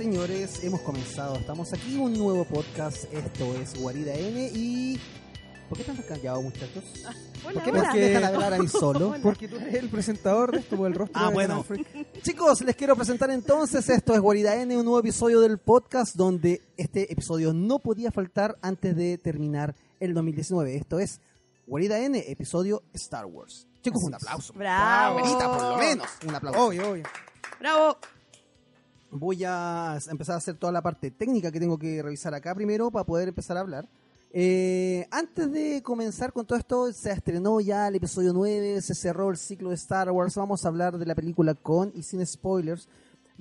señores, hemos comenzado. Estamos aquí, un nuevo podcast. Esto es Guarida N y... ¿Por qué están tan callados, muchachos? Hola, ¿Por qué me hola. dejan hablar a mí solo? Porque tú eres el presentador de esto, por el rostro Ah, de bueno. Chicos, les quiero presentar entonces, esto es Guarida N, un nuevo episodio del podcast donde este episodio no podía faltar antes de terminar el 2019. Esto es Guarida N, episodio Star Wars. Chicos, un aplauso. Bravo. Buenita, por lo menos. Un aplauso. Obvio, obvio. Bravo. Voy a empezar a hacer toda la parte técnica que tengo que revisar acá primero para poder empezar a hablar. Eh, antes de comenzar con todo esto, se estrenó ya el episodio 9, se cerró el ciclo de Star Wars. Vamos a hablar de la película con y sin spoilers.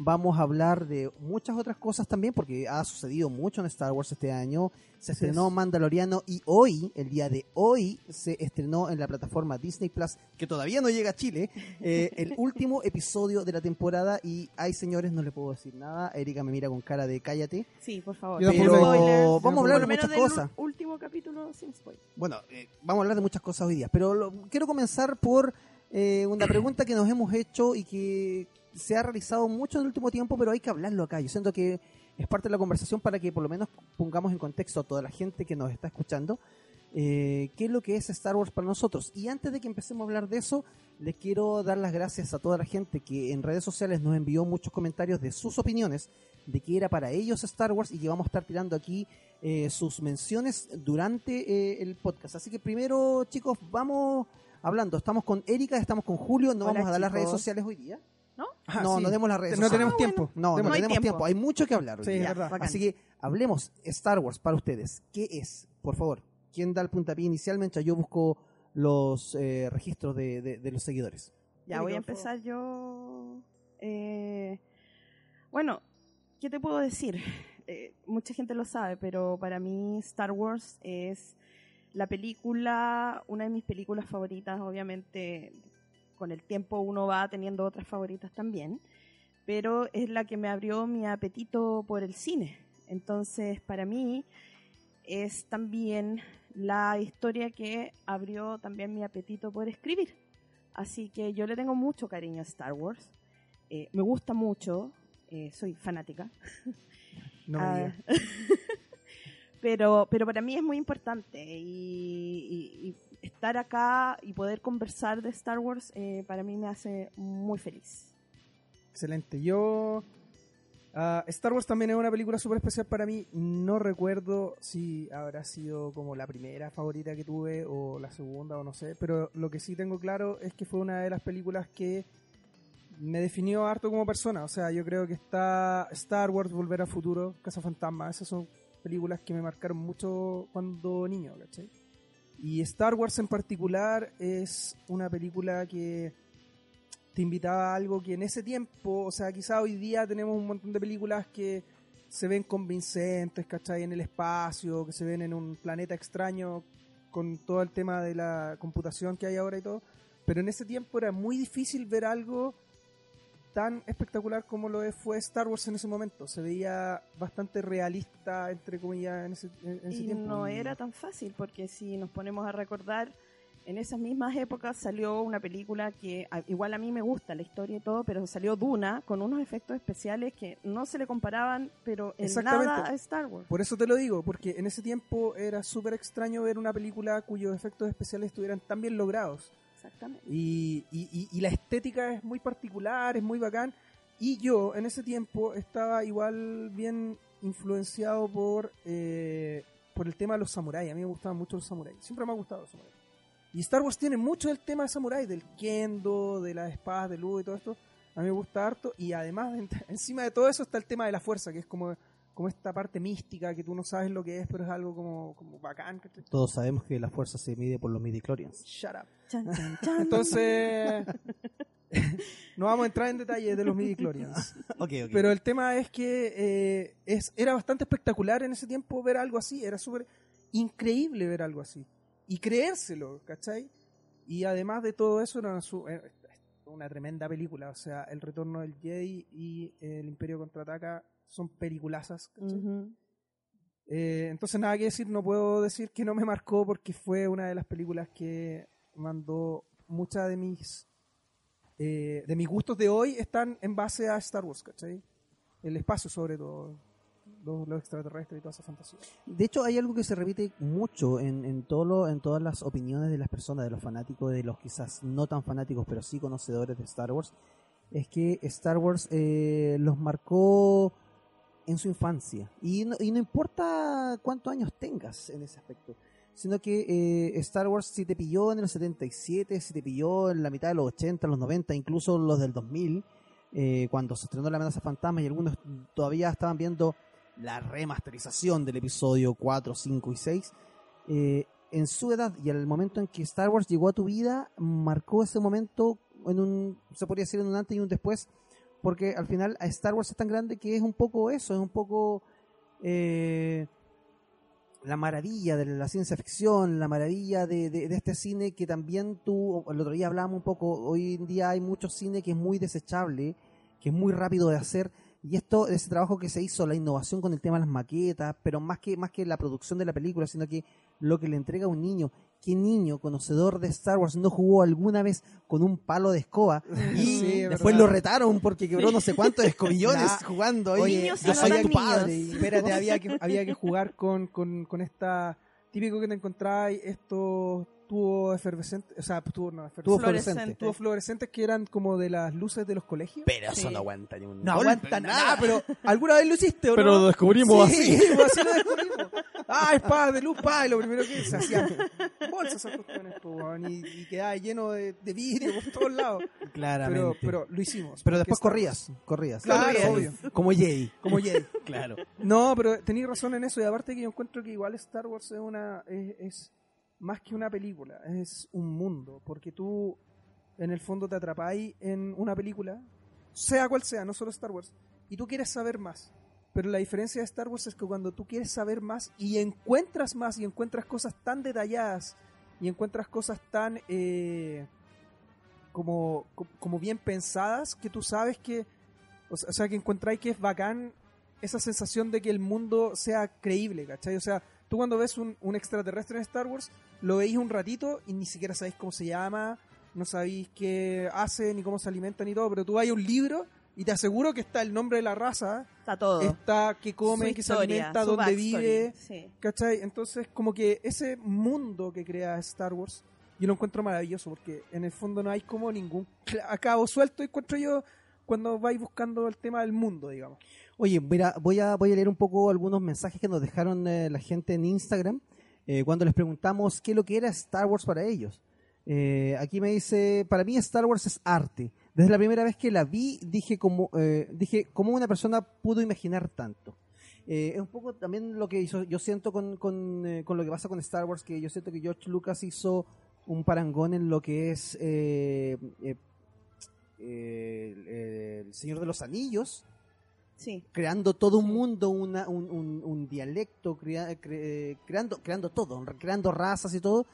Vamos a hablar de muchas otras cosas también, porque ha sucedido mucho en Star Wars este año. Se Así estrenó es. Mandaloriano y hoy, el día de hoy, se estrenó en la plataforma Disney Plus, que todavía no llega a Chile, eh, el último episodio de la temporada. Y, ay señores, no le puedo decir nada. Erika me mira con cara de cállate. Sí, por favor. Pero le- spoilers. vamos a hablar de muchas cosas. último capítulo sin spoilers. Bueno, eh, vamos a hablar de muchas cosas hoy día, pero lo- quiero comenzar por eh, una pregunta que nos hemos hecho y que se ha realizado mucho en el último tiempo, pero hay que hablarlo acá. Yo siento que es parte de la conversación para que por lo menos pongamos en contexto a toda la gente que nos está escuchando eh, qué es lo que es Star Wars para nosotros. Y antes de que empecemos a hablar de eso, les quiero dar las gracias a toda la gente que en redes sociales nos envió muchos comentarios de sus opiniones de qué era para ellos Star Wars y que vamos a estar tirando aquí eh, sus menciones durante eh, el podcast. Así que primero, chicos, vamos hablando. Estamos con Erika, estamos con Julio. No Hola, vamos a dar las redes sociales hoy día. ¿No? Ah, no, sí. no demos las redes No sociales. tenemos Ah, tiempo. No, no, tenemos tiempo. tiempo. Hay mucho que hablar hoy Sí, día. es verdad. Así que hablemos Star Wars para ustedes. ¿Qué es? Por favor, ¿quién da el puntapié inicial mientras yo busco los eh, registros de, de- de los seguidores? Ya voy a empezar yo. Eh, bueno, ¿qué te puedo decir? Eh, mucha gente lo sabe, pero para mí Star Wars es la película, una de mis películas favoritas, obviamente con el tiempo uno va teniendo otras favoritas también, pero es la que me abrió mi apetito por el cine. Entonces, para mí es también la historia que abrió también mi apetito por escribir. Así que yo le tengo mucho cariño a Star Wars. Eh, me gusta mucho, eh, soy fanática. No me Ah. pero, pero para mí es muy importante y, y- estar acá y poder conversar de Star Wars eh, para mí me hace muy feliz. Excelente. Yo. ah, Star Wars también es una película súper especial para mí. No recuerdo si habrá sido como la primera favorita que tuve o la segunda o no sé. Pero lo que sí tengo claro es que fue una de las películas que me definió harto como persona. O sea, yo creo que está Star Wars, Volver al Futuro, Casa Fantasma. Esas son películas que me marcaron mucho cuando niño, ¿cachai? Y Star Wars en particular es una película que te invitaba a algo que en ese tiempo, o sea, quizá hoy día tenemos un montón de películas que se ven convincentes, ¿cachai? En el espacio, que se ven en un planeta extraño con todo el tema de la computación que hay ahora y todo. Pero en ese tiempo era muy difícil ver algo tan espectacular como lo fue Star Wars en ese momento. Se veía bastante realista, entre comillas, en ese, en ese Y tiempo. no era tan fácil porque si nos ponemos a recordar, en esas mismas épocas salió una película que igual a mí me gusta la historia y todo, pero salió Duna con unos efectos especiales que no se le comparaban, pero en nada a Star Wars. Por eso te lo digo, porque en ese tiempo era súper extraño ver una película cuyos efectos especiales estuvieran tan bien logrados. Exactamente. Y, y- y- y la estética es muy particular, es muy bacán. Y yo en ese tiempo estaba igual bien influenciado por, eh, por el tema de los samuráis. A mí me gustaban mucho los samuráis. Siempre me ha gustado los samuráis. Y Star Wars tiene mucho del tema de samuráis, del kendo, de las espadas de luz y todo esto. A mí me gusta harto. Y además, en- encima de todo eso está el tema de la fuerza, que es como, como esta parte mística que tú no sabes lo que es, pero es algo como, como bacán. Todos sabemos que la fuerza se mide por los midichlorians. Shut up. Chan, chan, chan. Entonces, no vamos a entrar en detalles de los midichlorians. Ok, ok. Pero el tema es que eh, es, era bastante espectacular en ese tiempo ver algo así. Era súper increíble ver algo así. Y creérselo, ¿cachai? Y además de todo eso, era una, eh, una tremenda película. O sea, El Retorno del Jedi y El Imperio Contraataca son peliculazas. Ujú. Eh, entonces nada que decir, no puedo decir que no me marcó porque fue una de las películas que mandó muchas de mis eh, de mis gustos de hoy están en base a Star Wars, ¿cachai? el espacio sobre todo, los, los extraterrestres y toda esa fantasía. De hecho, hay algo que se repite mucho en, en, todo lo- en todas las opiniones de las personas, de los fanáticos, de los quizás no tan fanáticos, pero sí conocedores de Star Wars, es que Star Wars eh, los marcó en su infancia. Y no, importa cuántos años tengas en ese aspecto, sino que eh, Star Wars si te pilló en el 77, si te pilló en la mitad de los 80, los 90, incluso los del 2000, eh, cuando se estrenó La amenaza fantasma y algunos todavía estaban viendo la remasterización del episodio 4, 5 y 6, eh, en su edad y el momento en que Star Wars llegó a tu vida, marcó ese momento en un, se podría decir en un antes y un después, porque al final Star Wars es tan grande que es un poco eso, es un poco eh, la maravilla de la ciencia ficción, la maravilla de este cine que también tú, el otro día hablábamos un poco, hoy en día hay mucho cine que es muy desechable, que es muy rápido de hacer, y esto, ese trabajo que se hizo, la innovación con el tema de las maquetas, pero más que, más que la producción de la película, sino que lo que le entrega a un niño. ¿Qué niño conocedor de Star Wars no jugó alguna vez con un palo de escoba? Y Sí, después verdad. lo retaron porque quebró no sé cuántos escobillones Nah. jugando. Oye, Niños yo y soy no tu padre. y- Espérate, había que, había que jugar con, con, con esta... Típico que te encontráis estos tubos efervescentes, o sea, tubos no, Tuvo efervescentes, fluorescente. tubos fluorescentes que eran como de las luces de los colegios. Pero eso Sí. no aguanta ni un No aguantan nada, pero ¿alguna vez lo hiciste o Pero no? lo descubrimos sí, así. así lo descubrimos. Ah, espada de luz, pa, y lo primero que se hacían bolsas esas cuestiones, y, y quedaba lleno de, de vidrio por todos lados. Claramente. Pero, pero lo hicimos. Pero después corrías, corrías. Claro, obvio. Como. Wars, Como Jedi. Claro. No, pero tenéis razón en eso, y aparte que yo encuentro que igual Star Wars es una es, es más que una película, es un mundo, porque tú en el fondo te atrapáis en una película, sea cual sea, no solo Star Wars, y tú quieres saber más. Pero la diferencia de Star Wars es que cuando tú quieres saber más y encuentras más y encuentras cosas tan detalladas y encuentras cosas tan eh, como, co- como bien pensadas que tú sabes que, o sea, que encontráis que es bacán esa sensación de que el mundo sea creíble, ¿cachai? O sea, tú cuando ves un, extraterrestre en Star Wars, lo veis un ratito y ni siquiera sabéis cómo se llama, no sabéis qué hace, ni cómo se alimenta, ni todo, pero tú a un libro y te aseguro que está el nombre de la raza, Está todo. está qué come, qué se alimenta, dónde vive, sí. ¿cachai? Entonces, como que ese mundo que crea Star Wars, yo lo encuentro maravilloso, porque en el fondo no hay como ningún cla- a cabo suelto, encuentro yo, cuando vais buscando el tema del mundo, digamos. Oye, mira, voy a, voy a leer un poco algunos mensajes que nos dejaron eh, la gente en Instagram eh, cuando les preguntamos qué es lo que era Star Wars para ellos. Eh, aquí me dice, para mí Star Wars es arte. Desde la primera vez que la vi, dije como, eh, dije, ¿cómo una persona pudo imaginar tanto? Eh, es un poco también lo que hizo, yo siento con, con, eh, con lo que pasa con Star Wars, que yo siento que George Lucas hizo un parangón en lo que es el Señor de los Anillos, Sí. creando todo un mundo, una, un, un- un dialecto, crea- cre- creando, creando todo, creando razas y todo.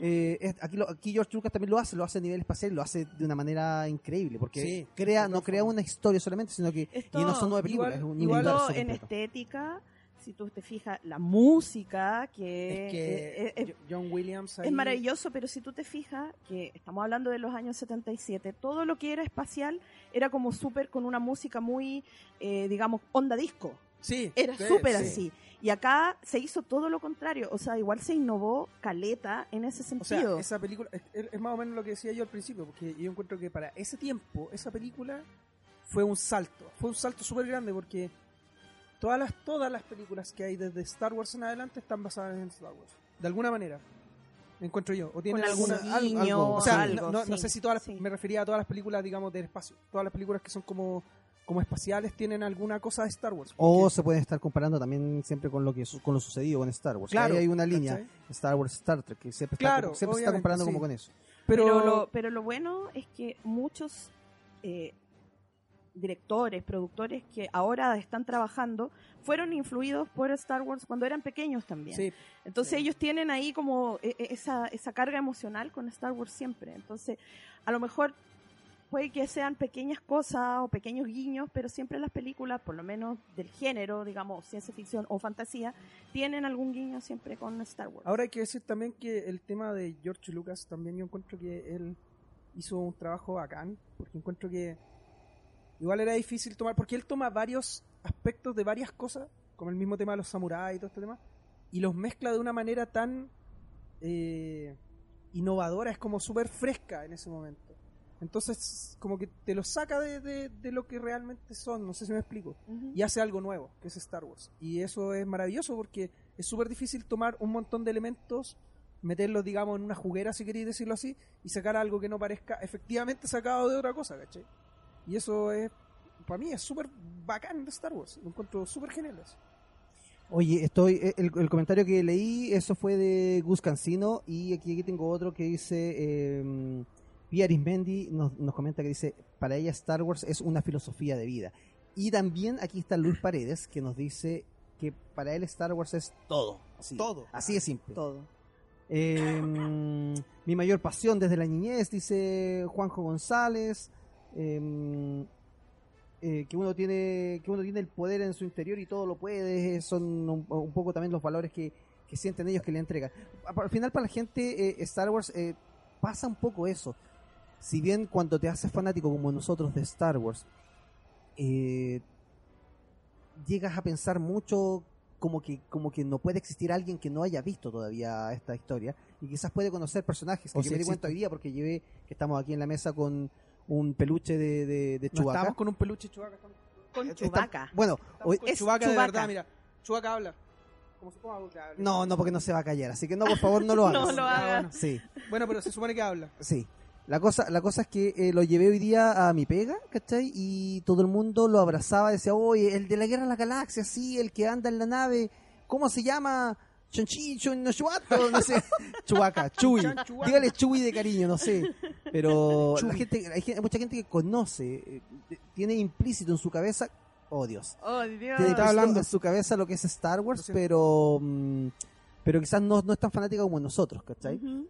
Eh, aquí, lo- aquí George Lucas también lo hace, lo hace a nivel espacial lo hace de una manera increíble, porque Sí, crea, no crea una historia solamente, sino que Esto y no son nueve películas, igual- es un igual- en estética, si tú te fijas, la música, que, Es que John Williams ahí- es maravilloso, pero si tú te fijas, que estamos hablando de los años 77, todo lo que era espacial era como súper con una música muy, eh, digamos, onda disco. Sí, Era súper sí. así. Y acá se hizo todo lo contrario. O sea, igual se innovó caleta en ese O sentido. sea, esa película es, es más o menos lo que decía yo al principio, porque yo encuentro que para ese tiempo, esa película fue un salto. Fue un salto súper grande porque todas las, todas las películas que hay desde Star Wars en adelante están basadas en Star Wars. De alguna manera. Encuentro yo. O tienen Con algún alguna, al- guiño, algo. O sea, algo, no, no- sé si todas las, sí. me refería a todas las películas, digamos, del espacio. Todas las películas que son como, como espaciales tienen alguna cosa de Star Wars. O se puede estar comparando también siempre con lo que con lo sucedido con Star Wars. Claro, ahí hay una línea, ¿cachai? Star Wars, Star Trek, que siempre, Claro, está, siempre se está comparando sí. como con eso. pero, Pero, lo, pero lo bueno es que muchos eh, directores, productores que ahora están trabajando, fueron influidos por Star Wars cuando eran pequeños también. sí, Entonces Sí. ellos tienen ahí como eh, eh, esa, esa carga emocional con Star Wars siempre. Entonces, a lo mejor puede que sean pequeñas cosas o pequeños guiños, pero siempre las películas, por lo menos del género, digamos, ciencia ficción o fantasía, tienen algún guiño siempre con Star Wars. Ahora hay que decir también que el tema de George Lucas también yo encuentro que él hizo un trabajo bacán, porque encuentro que igual era difícil tomar, porque él toma varios aspectos de varias cosas, como el mismo tema de los samuráis y todo este tema, y los mezcla de una manera tan eh, innovadora, es como súper fresca en ese momento. Entonces, como que te lo saca de, de- de lo que realmente son, no sé si me explico, y hace algo nuevo, que es Star Wars. Y eso es maravilloso porque es súper difícil tomar un montón de elementos, meterlos, digamos, en una juguera, si queréis decirlo así, y sacar algo que no parezca efectivamente sacado de otra cosa, ¿cachai? Y eso es, para mí, es súper bacán de Star Wars. Lo encuentro súper genial. eso. Oye, estoy eh, el, el comentario que leí, eso fue de Gus Cancino y aquí, aquí tengo otro que dice eh, Pia Arismendi nos, nos comenta que dice, para ella Star Wars es una filosofía de vida. Y también aquí está Luis Paredes que nos dice que para él Star Wars es todo. Así, Todo. Así de simple. Todo. Eh, mi mayor pasión desde la niñez, dice Juanjo González. Eh, eh, que uno tiene que uno tiene el poder en su interior y todo lo puede. Son un, un poco también los valores que, que sienten ellos que le entregan. Al final para la gente eh, Star Wars eh, pasa un poco eso. Si bien cuando te haces fanático como nosotros de Star Wars, llegas a pensar mucho como que como que no puede existir alguien que no haya visto todavía esta historia y quizás puede conocer personajes que O yo si me di cuenta hoy día porque llevé que estamos aquí en la mesa con un peluche de, de, de No Chewbacca. estamos con un peluche Chewbacca. Estamos, Con Chewbacca. bueno, hoy- es Chewbacca de verdad, mira. Chewbacca habla. Como se ponga, habla. no, no porque no se va a callar, así que no, por favor, no lo hagas. No lo hagas. bueno. Sí, Bueno, pero se supone que habla. sí. La cosa, la cosa es que eh, lo llevé hoy día a mi pega, ¿cachai? Y todo el mundo lo abrazaba, decía, oye, el de la Guerra de la Galaxia, sí, el que anda en la nave, ¿cómo se llama? Chonchicho, no Chuato, no sé. Chubaca, Chuy. Dígale Chuy de cariño, no sé. Pero la gente, hay, gente- hay mucha gente que conoce, eh, tiene implícito en su cabeza, oh Dios, Oh, Dios. tiene Estaba implícito hablando. en su cabeza lo que es Star Wars, pero mm, pero quizás no, no es tan fanática como nosotros, ¿cachai? Ujú.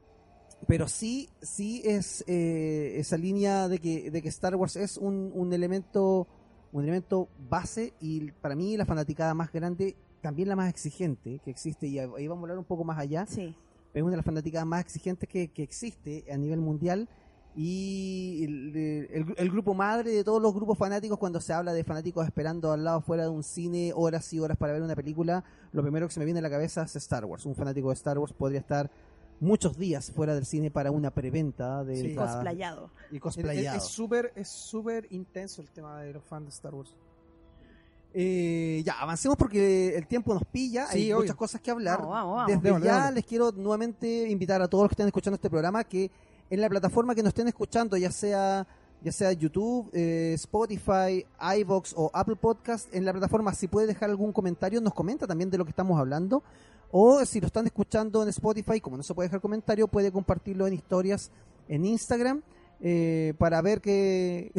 Pero sí, sí es eh, esa línea de que, de que Star Wars es un, un elemento un elemento base y para mí la fanaticada más grande, también la más exigente que existe, y ahí vamos a hablar un poco más allá, Sí. es una de las fanaticadas más exigentes que, que existe a nivel mundial y el, el- el grupo madre de todos los grupos fanáticos cuando se habla de fanáticos esperando al lado fuera de un cine horas y horas para ver una película, lo primero que se me viene a la cabeza es Star Wars. Un fanático de Star Wars podría estar muchos días fuera del cine para una preventa de Sí. Cosplayado. y cosplayado. Es es súper es súper intenso el tema de los fans de Star Wars. Eh, ya, avancemos porque el tiempo nos pilla, Sí, hay obvio. muchas cosas que hablar. Vamos, vamos, vamos. Desde Démosle, ya démosle. les quiero nuevamente invitar a todos los que estén escuchando este programa que en la plataforma que nos estén escuchando, ya sea ya sea YouTube, eh, Spotify, iVoox o Apple Podcast, en la plataforma si puede dejar algún comentario, nos comenta también de lo que estamos hablando. O si lo están escuchando en Spotify, como no se puede dejar comentario, puede compartirlo en historias en Instagram eh, para ver que...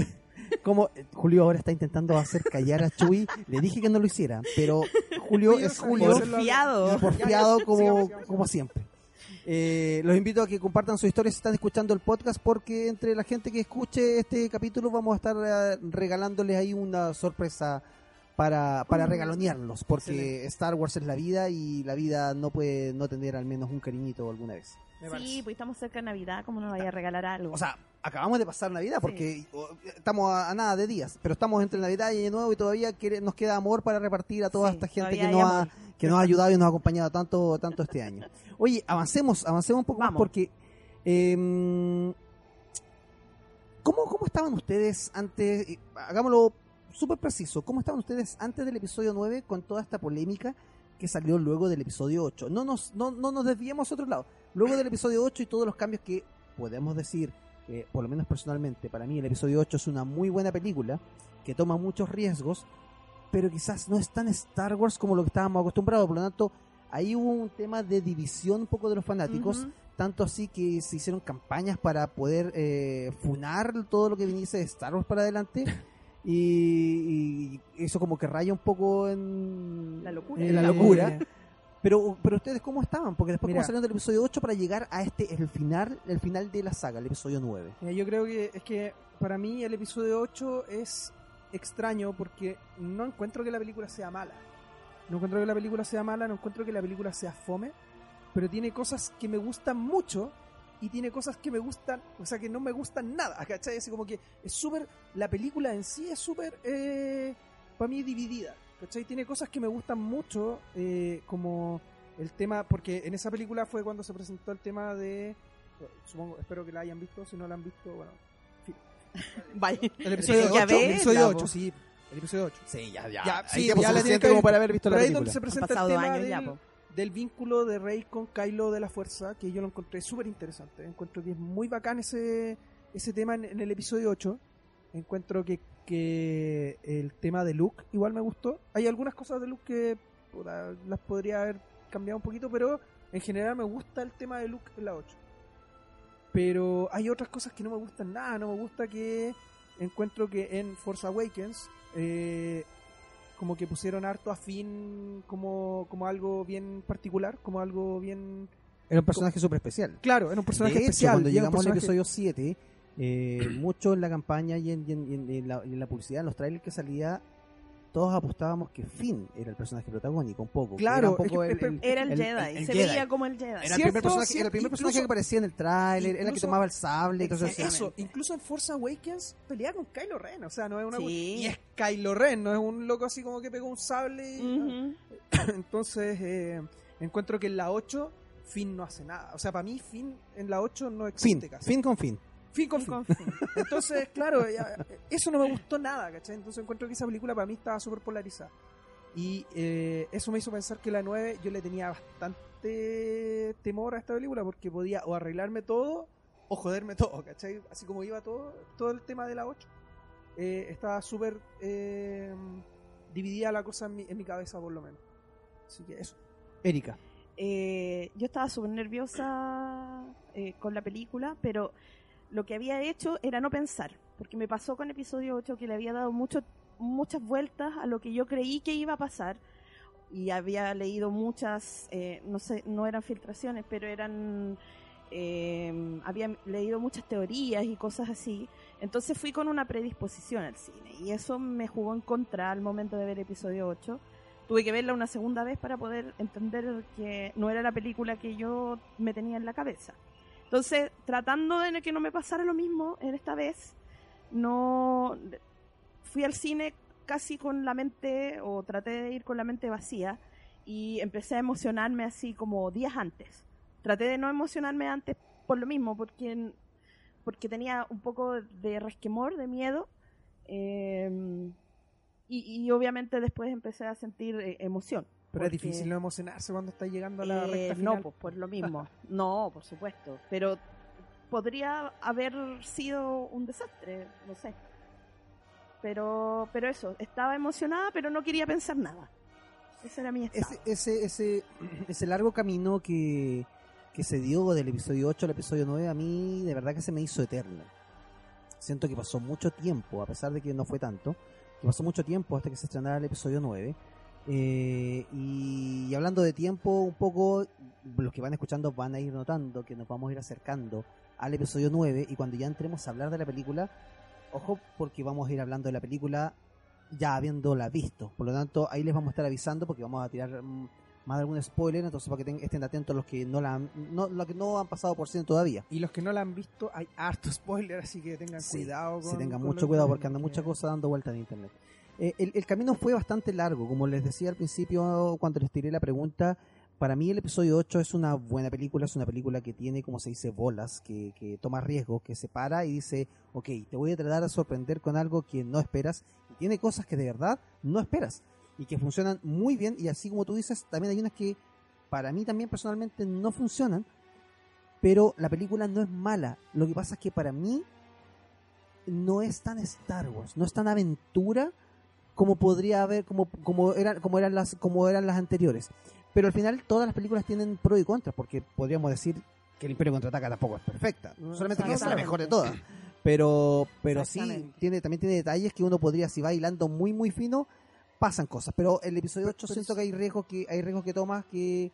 Como Julio ahora está intentando hacer callar a Chuy, le dije que no lo hiciera, pero Julio es Julio. Porfiado. y porfiado como, sigamos, sigamos. como siempre. Eh, los invito a que compartan sus historias si están escuchando el podcast porque entre la gente que escuche este capítulo vamos a estar eh, regalándoles ahí una sorpresa para, para regalonearlos porque Excelente. Star Wars es la vida y la vida no puede no tener al menos un cariñito alguna vez. Me Sí, pues estamos cerca de Navidad, ¿cómo nos vaya a regalar algo? O sea, acabamos de pasar Navidad porque o, estamos a, a nada de días, pero estamos entre Navidad y Año Nuevo y todavía quiere- nos queda amor para repartir a toda Sí, esta gente que nos, ha, amor. que nos ha ayudado y nos ha acompañado tanto, tanto este año. Oye, avancemos, avancemos un poco más porque... em, ¿cómo, ¿Cómo estaban ustedes antes? Hagámoslo súper preciso. ¿Cómo estaban ustedes antes del episodio 9 con toda esta polémica que salió luego del episodio 8? No nos, no, no nos desviemos a otro lado. Luego del episodio 8 y todos los cambios que podemos decir, que, por lo menos personalmente, para mí el episodio 8 es una muy buena película que toma muchos riesgos, pero quizás no es tan Star Wars como lo que estábamos acostumbrados. Por lo tanto, ahí hubo un tema de división un poco de los fanáticos tanto así que se hicieron campañas para poder eh, funar todo lo que viniese de Star Wars para adelante y, y eso como que raya un poco en La locura. en la Eh, locura pero pero ustedes cómo estaban porque después Mira. cómo salieron del episodio 8 para llegar a este el final el final de la saga el episodio 9 Mira, yo creo que es que para mí el episodio 8 es extraño porque no encuentro que la película sea mala. No encuentro que la película sea mala, no encuentro que la película sea fome, pero tiene cosas que me gustan mucho y tiene cosas que me gustan, o sea, que no me gustan nada, ¿cachai? Así como que es súper, la película en sí es súper, eh, para mí dividida. ¿Cachai? Tiene cosas que me gustan mucho, eh, como el tema, porque en esa película fue cuando se presentó el tema de, supongo, espero que la hayan visto, si no la han visto, bueno, Vaya. el episodio, Ya 8, el episodio po. 8, sí, el episodio 8. Sí, ya, ya. Ya, sí, ya la tienen como para haber visto la Pero ahí es película. donde se presenta el tema años ya, del, po. del vínculo de Rey con Kylo de la Fuerza, que yo lo encontré súper interesante. Encuentro que es muy bacán ese, ese tema en, en el episodio 8. Encuentro que, que el tema de Luke igual me gustó. Hay algunas cosas de Luke que puta, las podría haber cambiado un poquito, pero en general me gusta el tema de Luke en la 8. Pero hay otras cosas que no me gustan nada. No me gusta que encuentro que en Force Awakens eh, como que pusieron harto a Finn como, como algo bien particular, como algo bien... Era un personaje súper especial. Claro, era un personaje de hecho, especial. cuando llegamos al episodio 7, eh, mucho en la campaña y en, y en- y en- y en la, y en la publicidad, en los trailers que salía, todos apostábamos que Finn era el personaje protagónico, un poco. Claro, era un poco es que- el, el- Era el, el- Jedi, el se Jedi. veía como el Jedi. Era el primer personaje, cierto, era el primer personaje incluso- que aparecía en el tráiler, era el que tomaba el sable y cosas así. Exactamente. Eso, incluso en Force Awakens pelea con Kylo Ren, o sea, no es una... Sí. Y es Kylo Ren, no es un loco así como que pegó un sable y... Ujú. Entonces, eh, encuentro que en la 8 Finn no hace nada. O sea, para mí Finn en la 8 no Fin, existe casi. fin con fin. Finn Con Finn. Fin. Entonces, claro, ya, eso no me gustó nada, ¿cachai? Entonces encuentro que esa película para mí estaba súper polarizada. Y eh, eso me hizo pensar que la 9 yo le tenía bastante temor a esta película porque podía o arreglarme todo o joderme todo, ¿cachai? Así como iba todo, todo el tema de la 8. eh, estaba súper eh, dividida la cosa en mi, en mi cabeza, por lo menos. Así que eso. Erika. Eh, yo estaba súper nerviosa eh, con la película, pero lo que había hecho era no pensar, porque me pasó con episodio 8 que le había dado mucho, muchas vueltas a lo que yo creí que iba a pasar y había leído muchas, eh, no sé, no eran filtraciones, pero eran, eh, había leído muchas teorías y cosas así. Entonces fui con una predisposición al cine y eso me jugó en contra al momento de ver episodio 8 tuve que verla una segunda vez para poder entender que no era la película que yo me tenía en la cabeza. Entonces, tratando de que no me pasara lo mismo en esta vez, no fui al cine casi con la mente o traté de ir con la mente vacía y empecé a emocionarme así como días antes. Traté de no emocionarme antes por lo mismo, porque porque tenía un poco de resquemor, de miedo. y, y obviamente después empecé a sentir eh, emoción. Pero es difícil no emocionarse cuando está llegando a la eh, recta No, final. pues por lo mismo. no, por supuesto. Pero podría haber sido un desastre, no sé. Pero, pero eso, estaba emocionada, pero no quería pensar nada. Ese era mi estado. Ese, ese, ese, ese largo camino que, que se dio del episodio 8 al episodio 9, a mí de verdad que se me hizo eterno. Siento que pasó mucho tiempo, a pesar de que no fue tanto, que pasó mucho tiempo hasta que se estrenara el episodio 9. Eh, y, y hablando de tiempo, un poco, los que van escuchando van a ir notando que nos vamos a ir acercando al episodio 9 y cuando ya entremos a hablar de la película, ojo porque vamos a ir hablando de la película ya habiéndola visto. Por lo tanto, ahí les vamos a estar avisando porque vamos a tirar mm, más de algún spoiler, entonces para que ten- estén atentos los que no la han, no, los que no han pasado por cine todavía. Y los que no la han visto, hay harto spoiler, así que tengan Sí, cuidado. Con, Si tengan con mucho cuidado que porque anda mucha cosa dando vuelta en internet. Eh, el, el camino fue bastante largo, como les decía al principio cuando les tiré la pregunta. Para mí el episodio 8 es una buena película, es una película que tiene, como se dice, bolas, que, que toma riesgos, que se para y dice, ok, te voy a tratar de sorprender con algo que no esperas. Y tiene cosas que de verdad no esperas y que funcionan muy bien. Y así como tú dices, también hay unas que para mí también personalmente no funcionan, pero la película no es mala. Lo que pasa es que para mí no es tan Star Wars, no es tan aventura como podría haber, como, como eran, como eran las, como eran las anteriores. Pero al final todas las películas tienen pros y contras, porque podríamos decir que el Imperio contraataca tampoco es perfecta, solamente que es la mejor de todas. Pero, pero sí tiene, también tiene detalles que uno podría, si va hilando muy muy fino, pasan cosas. Pero el episodio Pero- 8 pero siento que hay riesgos que, hay riesgos que tomas que,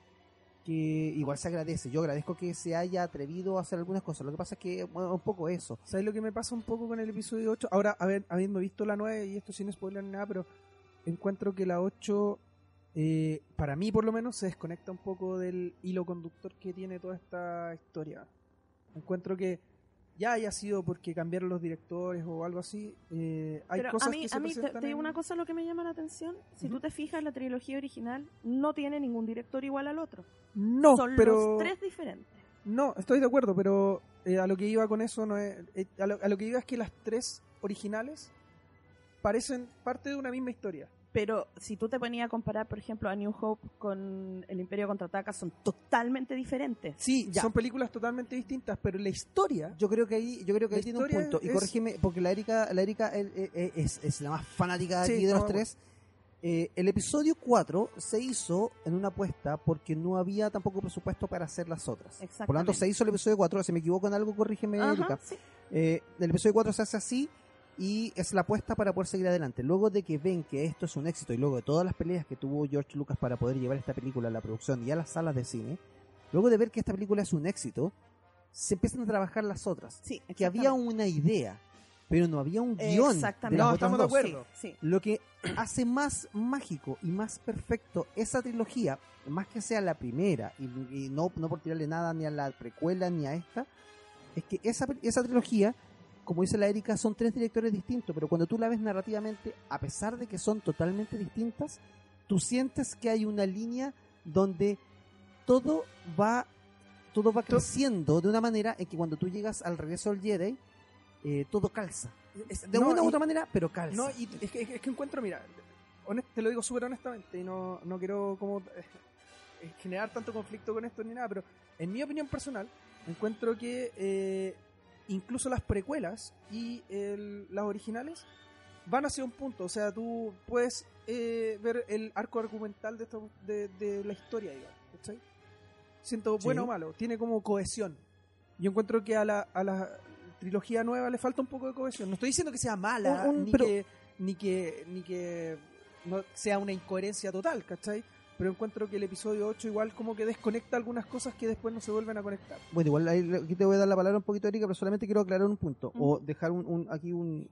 que igual se agradece. Yo agradezco que se haya atrevido a hacer algunas cosas. Lo que pasa es que, bueno, un poco eso. ¿Sabes lo que me pasa un poco con el episodio 8? Ahora, a ver, habiendo visto la 9, y esto sin spoiler ni nada, pero encuentro que la 8, eh, para mí por lo menos, se desconecta un poco del hilo conductor que tiene toda esta historia. Encuentro que ya haya sido porque cambiaron los directores o algo así, eh, hay Pero cosas a mí, que se a mí te, digo en- una cosa lo que me llama la atención. Si Ujú. tú te fijas, la trilogía original no tiene ningún director igual al otro. No, Son pero... los tres diferentes. No, estoy de acuerdo, pero eh, a lo que iba con eso no es... eh, a, lo, a lo que iba es que las tres originales parecen parte de una misma historia. Pero si tú te ponías a comparar, por ejemplo, a New Hope con El Imperio Contraataca, son totalmente diferentes. Sí, Ya. son películas totalmente distintas, pero la historia... Yo creo que ahí, yo creo que ahí tiene un punto. Y es- corrígeme, porque la Erika, la Erika eh, eh, es, es la más fanática Sí, aquí de los tres. Eh, el episodio 4 se hizo en una apuesta porque no había tampoco presupuesto para hacer las otras. Por lo tanto, se hizo el episodio 4. Si me equivoco en algo, corrígeme, Ajá, Erika. sí. Eh, el episodio 4 se hace así y es la apuesta para poder seguir adelante. Luego de que ven que esto es un éxito y luego de todas las peleas que tuvo George Lucas para poder llevar esta película a la producción y a las salas de cine, luego de ver que esta película es un éxito, se empiezan a trabajar las otras. Sí, Que había una idea, pero no había un guion. De Exactamente. No, estamos de acuerdo. Sí, sí. Lo que hace más mágico y más perfecto esa trilogía, más que sea la primera, y, y no, no por tirarle nada ni a la precuela ni a esta, es que esa, esa trilogía, como dice la Erika, son tres directores distintos, pero cuando tú la ves narrativamente, a pesar de que son totalmente distintas, tú sientes que hay una línea donde todo va todo va creciendo de una manera en que cuando tú llegas al regreso del Jedi, eh, todo calza. Es- De no, una u otra manera, pero calza. No, y es que, es que encuentro, mira, honest- te lo digo súper honestamente y no, no quiero como eh, eh, generar tanto conflicto con esto ni nada, pero en mi opinión personal, encuentro que eh, incluso las precuelas y el- las originales van hacia un punto, o sea, tú puedes ver el arco argumental de, esto- de, de la historia, digamos. Siento Sí. bueno o malo, tiene como cohesión. Yo encuentro que a la, a la trilogía nueva le falta un poco de cohesión. No estoy diciendo que sea mala, Un- un- ni, pero- que, ni que ni que no sea una incoherencia total, ¿cachai? Pero encuentro que el episodio 8 igual como que desconecta algunas cosas que después no se vuelven a conectar. Bueno, igual ahí aquí te voy a dar la palabra un poquito, Erika, pero solamente quiero aclarar un punto. O Ujú. dejar un, un- aquí un,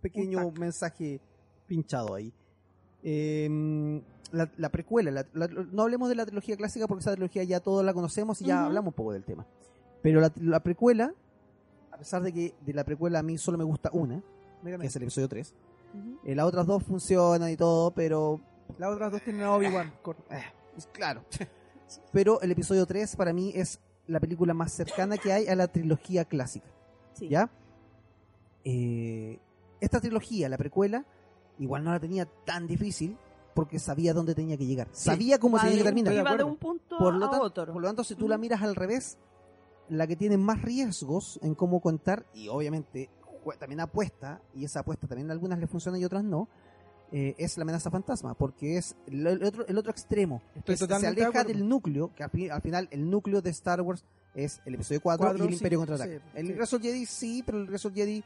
pequeño mensaje pinchado ahí. Eh, la, la precuela, la- la- no hablemos de la trilogía clásica porque esa trilogía ya todos la conocemos y ya hablamos un poco del tema. Pero la, la precuela, pesar de que de la precuela a mí solo me gusta una, que es el episodio 3, Ujú. eh, las otras dos funcionan y todo, pero Las otras dos tienen a Obi-Wan. pues, claro. Pero el episodio 3 para mí es la película más cercana que hay a la trilogía clásica. Sí. ¿Ya? Eh, esta trilogía, la precuela, igual no la tenía tan difícil porque sabía dónde tenía que llegar. Sabía cómo tenía que terminar. Iba de un punto Por lo, a tanto, otro. por lo tanto, si tú la miras al revés, la que tiene más riesgos en cómo contar, y obviamente también apuesta, y esa apuesta también a algunas le funciona y otras no, eh, es la amenaza fantasma, porque es el, el otro, el otro extremo. Estoy Es- se aleja del núcleo, que al, fin- al final el núcleo de Star Wars es el episodio 4 Cuatro, y el sí, Imperio contraataca. sí, el sí. Jedi sí, pero el del Jedi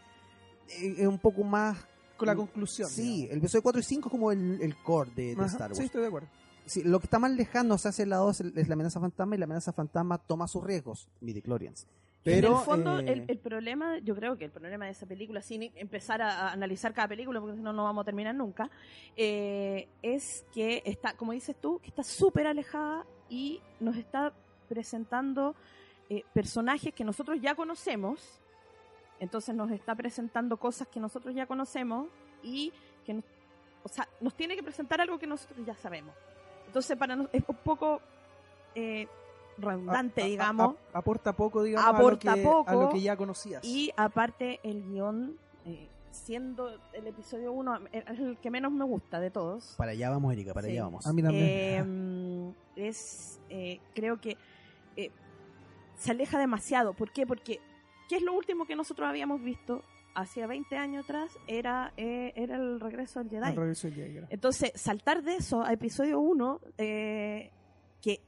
eh, es un poco más... Con la conclusión. Sí, el episodio 4 y 5 es como el, el core de, de digamos. Ajá, Star Wars. Sí, estoy de acuerdo. Sí, lo que está más lejano ese lado es, el- es la amenaza fantasma y la amenaza fantasma toma sus riesgos, midichlorians. Pero, en el fondo, eh, el, el problema, yo creo que el problema de esa película, sin empezar a, a analizar cada película, porque si no, no vamos a terminar nunca, eh, es que está, como dices tú, que está súper alejada y nos está presentando eh, personajes que nosotros ya conocemos. Entonces nos está presentando cosas que nosotros ya conocemos y que nos, o sea, nos tiene que presentar algo que nosotros ya sabemos. Entonces para nos, es un poco eh, redundante, A- a- digamos. a- aporta poco, digamos, Aporta a, lo que, poco. a lo que ya conocías. Y aparte, el guion, eh, siendo el episodio 1, es el que menos me gusta de todos. para allá vamos, Erika, para Sí. allá vamos. A mí también. Eh, es, eh, creo que eh, se aleja demasiado. ¿Por qué? Porque, ¿qué es lo último que nosotros habíamos visto hacia 20 años atrás? Era, eh, era el regreso del Jedi. Al regreso del Jedi. Entonces, saltar de eso a episodio 1, eh, que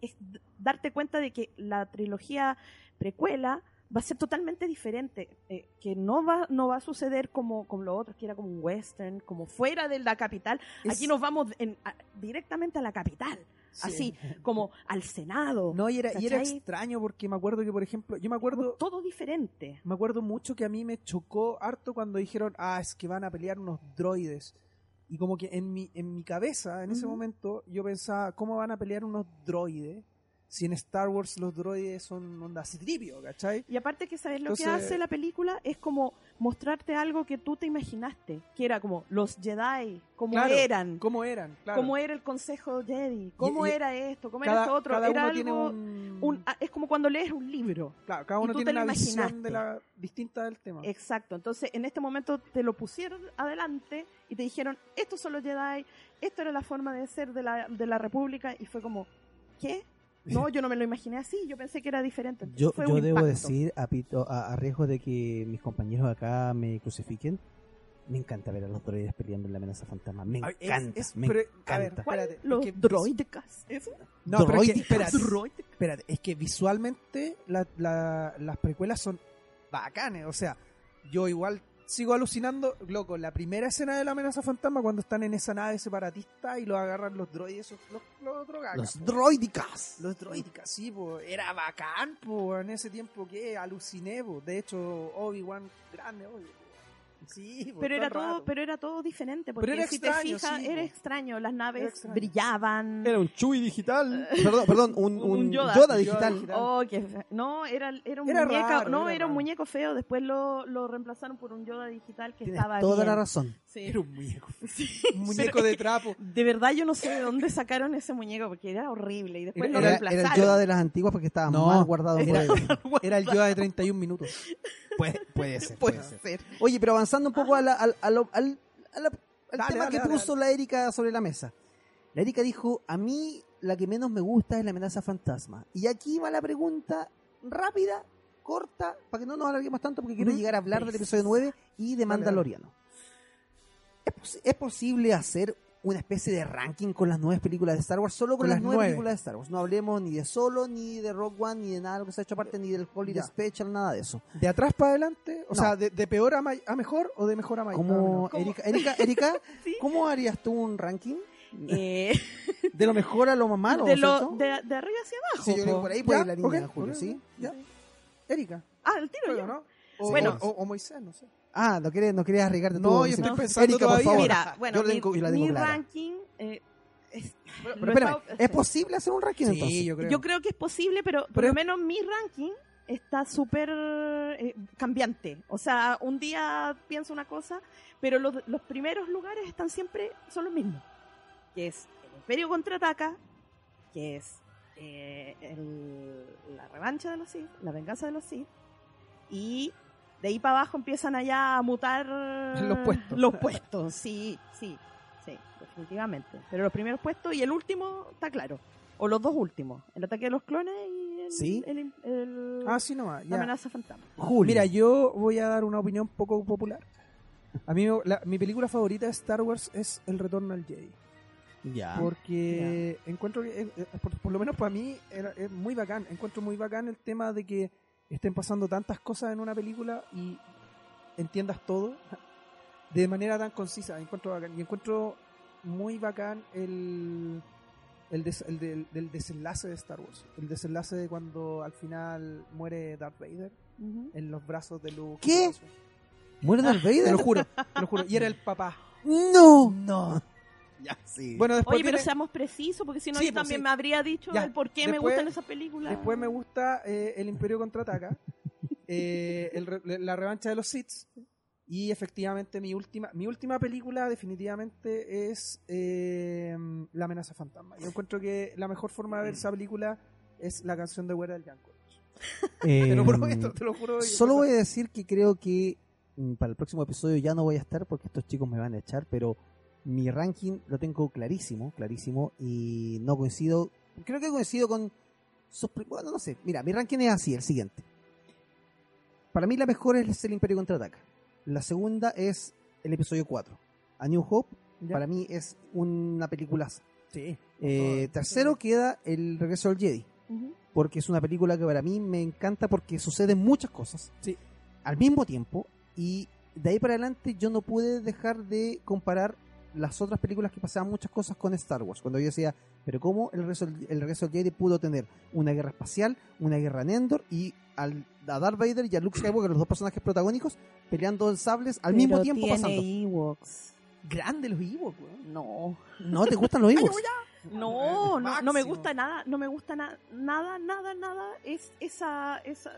es darte cuenta de que la trilogía precuela va a ser totalmente diferente, eh, que no va, no va a suceder como con los otros, que era como un western, como fuera de la capital. Es- Aquí nos vamos en- a- directamente a la capital, Sí. así, como al Senado. No, y era, y era extraño porque me acuerdo que, por ejemplo, yo me acuerdo, todo diferente. me acuerdo mucho que a mí me chocó harto cuando dijeron, ah, es que van a pelear unos droides. Y como que en mi, en mi cabeza, en ese momento, yo pensaba, ¿cómo van a pelear unos droides? Si en Star Wars los droides son onda citripio, ¿cachai? Y aparte que sabes lo que hace la película es como mostrarte algo que tú te imaginaste, que era como los Jedi, cómo Claro, eran, ¿Cómo eran? Claro. cómo era el Consejo Jedi, cómo y- era esto, cómo cada, era esto otro, cada era uno algo tiene un... un- ah, es como cuando lees un libro. Claro, cada uno tiene una visión de la, distinta del tema. Exacto. Entonces, en este momento te lo pusieron adelante y te dijeron, estos son los Jedi, esto era la forma de ser de la, de la República, y fue como, ¿qué? No, yo no me lo imaginé así, yo pensé que era diferente. Entonces, Yo, fue yo un debo impacto. decir, a, pito- a, a riesgo de que mis compañeros acá me crucifiquen, me encanta ver a los droides peleando en la amenaza fantasma. Me Ay, es- encanta, es- me pero, a ver, encanta. ¿Cuál? espérate, es Los que- droidecas. ¿Eso? No, pero es que, Droidicas. espérate, Droidecas. espérate, es que visualmente la- la- las precuelas son bacanes. O sea, yo igual sigo alucinando, loco, la primera escena de la amenaza fantasma cuando están en esa nave separatista y lo agarran los droides, esos, los, los Los po. droidicas. Los droidicas, sí, po, era bacán, po, en ese tiempo que aluciné, po. de hecho, Obi-Wan, grande, Obi, po. Sí, po, Pero era todo, rato. pero era todo diferente, porque era si extraño, te fijas, sí, era po. extraño, las naves extraño. brillaban. Era un Chewie digital. perdón, perdón, un, Un un Yoda. Yoda, digital. Yoda digital. Oh, qué fe- no, era, era un Era muñeco, raro, no, era era, un muñeco feo, después lo, lo reemplazaron por un Yoda digital que Tienes estaba toda bien. la razón. Sí. Era un muñeco, Sí. un muñeco de trapo. De verdad yo no sé de dónde sacaron ese muñeco porque era horrible y después Era- lo reemplazaron. era el Yoda de las antiguas porque estaba No, mal guardado era-. Era el Yoda de 31 minutos. Puede, puede ser. Puede puede ser. ser. Oye, pero avanzando un poco a la- al, al, al- a la- al Dale, tema dale, que dale, puso la Erika sobre la mesa. La Erika dijo, a mí la que menos me gusta es la amenaza fantasma. Y aquí va la pregunta rápida, corta, para que no nos alarguemos tanto porque quiero llegar a hablar del episodio 9 y de Mandaloriano. ¿Es, pos- es posible hacer una especie de ranking con las nueve películas de Star Wars? Solo con, Con las, las nueve, nueve. películas de Star Wars. No hablemos ni de Solo, ni de Rock One, ni de nada de lo que se ha hecho aparte, ni del Holiday Ya. Special, nada de eso. ¿De atrás para adelante? O No. sea, de, de peor a, ma- a mejor o de mejor a mayor? ¿Cómo, ¿Cómo? Erika, Erika, Erika, Sí. ¿cómo harías tú un ranking? Eh, De lo mejor a lo más malo, de, lo, de, de arriba hacia abajo. Sí, yo po. por ahí puede Ya, ir la línea, ok, Julio, ¿sí? Ya. Erika, Ah, el tiro yo. ¿no? O, Bueno. o, o Moisés, no sé. Ah, no querías, no querías arriesgarte tú. No, yo estoy No. pensando Erika, por todavía. favor. Mira, bueno, Yo la mi, tengo- yo la tengo mi clara. ranking... eh, es- Pero lo espérame, ¿es posible hacer un ranking Sí, entonces? yo creo. Yo creo que es posible, pero por Pero- lo menos mi ranking está súper eh, cambiante. O sea, un día pienso una cosa, pero los, los primeros lugares están siempre, son los mismos. Que es el Imperio Contraataca, que es eh, el- la revancha de los Sith, la venganza de los Sith, y de ahí para abajo empiezan allá a mutar Los puestos. Los puestos, sí, sí, sí, definitivamente. Pero los primeros puestos y el último está claro. O los dos últimos, el ataque de los clones y el, Sí. el- el- Ah, sí, nomás. la ya. amenaza fantasma. Julio. Mira, yo voy a dar una opinión poco popular. A mí, la- mi película favorita de Star Wars es El Retorno al Jedi. ya. Porque encuentro que, eh, eh, por, por lo menos para mí, era- es muy bacán. Encuentro muy bacán el tema de que estén pasando tantas cosas en una película y entiendas todo de manera tan concisa. Encuentro bacán. Y encuentro muy bacán el, el, des- el del, del desenlace de Star Wars. El desenlace de cuando al final muere Darth Vader en los brazos de Luke. ¿Qué? ¿Muere Darth Vader? Te lo juro, te lo juro. Y era el papá. No. No. Ya, sí. Bueno, después Oye, pero seamos precisos, porque si no, Sí, yo pues, también sí. me habría dicho Ya, el por qué me después- gustan esas películas. Después me gusta eh, El Imperio Contraataca, eh, el re- la revancha de los Sith y efectivamente mi última mi última película definitivamente es eh, La amenaza fantasma. Yo encuentro que la mejor forma de ver esa película es la canción de Güera del Yanko. Te lo prometo, te lo juro. Eh, Solo voy a decir que creo que mm, para el próximo episodio ya no voy a estar porque estos chicos me van a echar, pero mi ranking lo tengo clarísimo, clarísimo y no coincido, creo que coincido con bueno, no sé, mira, mi ranking es así, el siguiente. Para mí la mejor es el Imperio Contraataca. La segunda es el episodio 4. A New Hope, Ya. para mí es una peliculaza. Sí. Eh, tercero queda el regreso del Jedi porque es una película que para mí me encanta porque suceden muchas cosas Sí. al mismo tiempo y de ahí para adelante yo no pude dejar de comparar las otras películas que pasaban muchas cosas con Star Wars cuando yo decía pero cómo el regreso, el regreso del Jedi pudo tener una guerra espacial una guerra en Endor y al, a Darth Vader y a Luke Skywalker los dos personajes protagónicos peleando en sables al mismo tiempo tiene pasando Ewoks. grande los Ewoks. No. no te gustan los Ewoks No, no, no me gusta nada, no me gusta na- nada, nada, nada. Es esa, esa,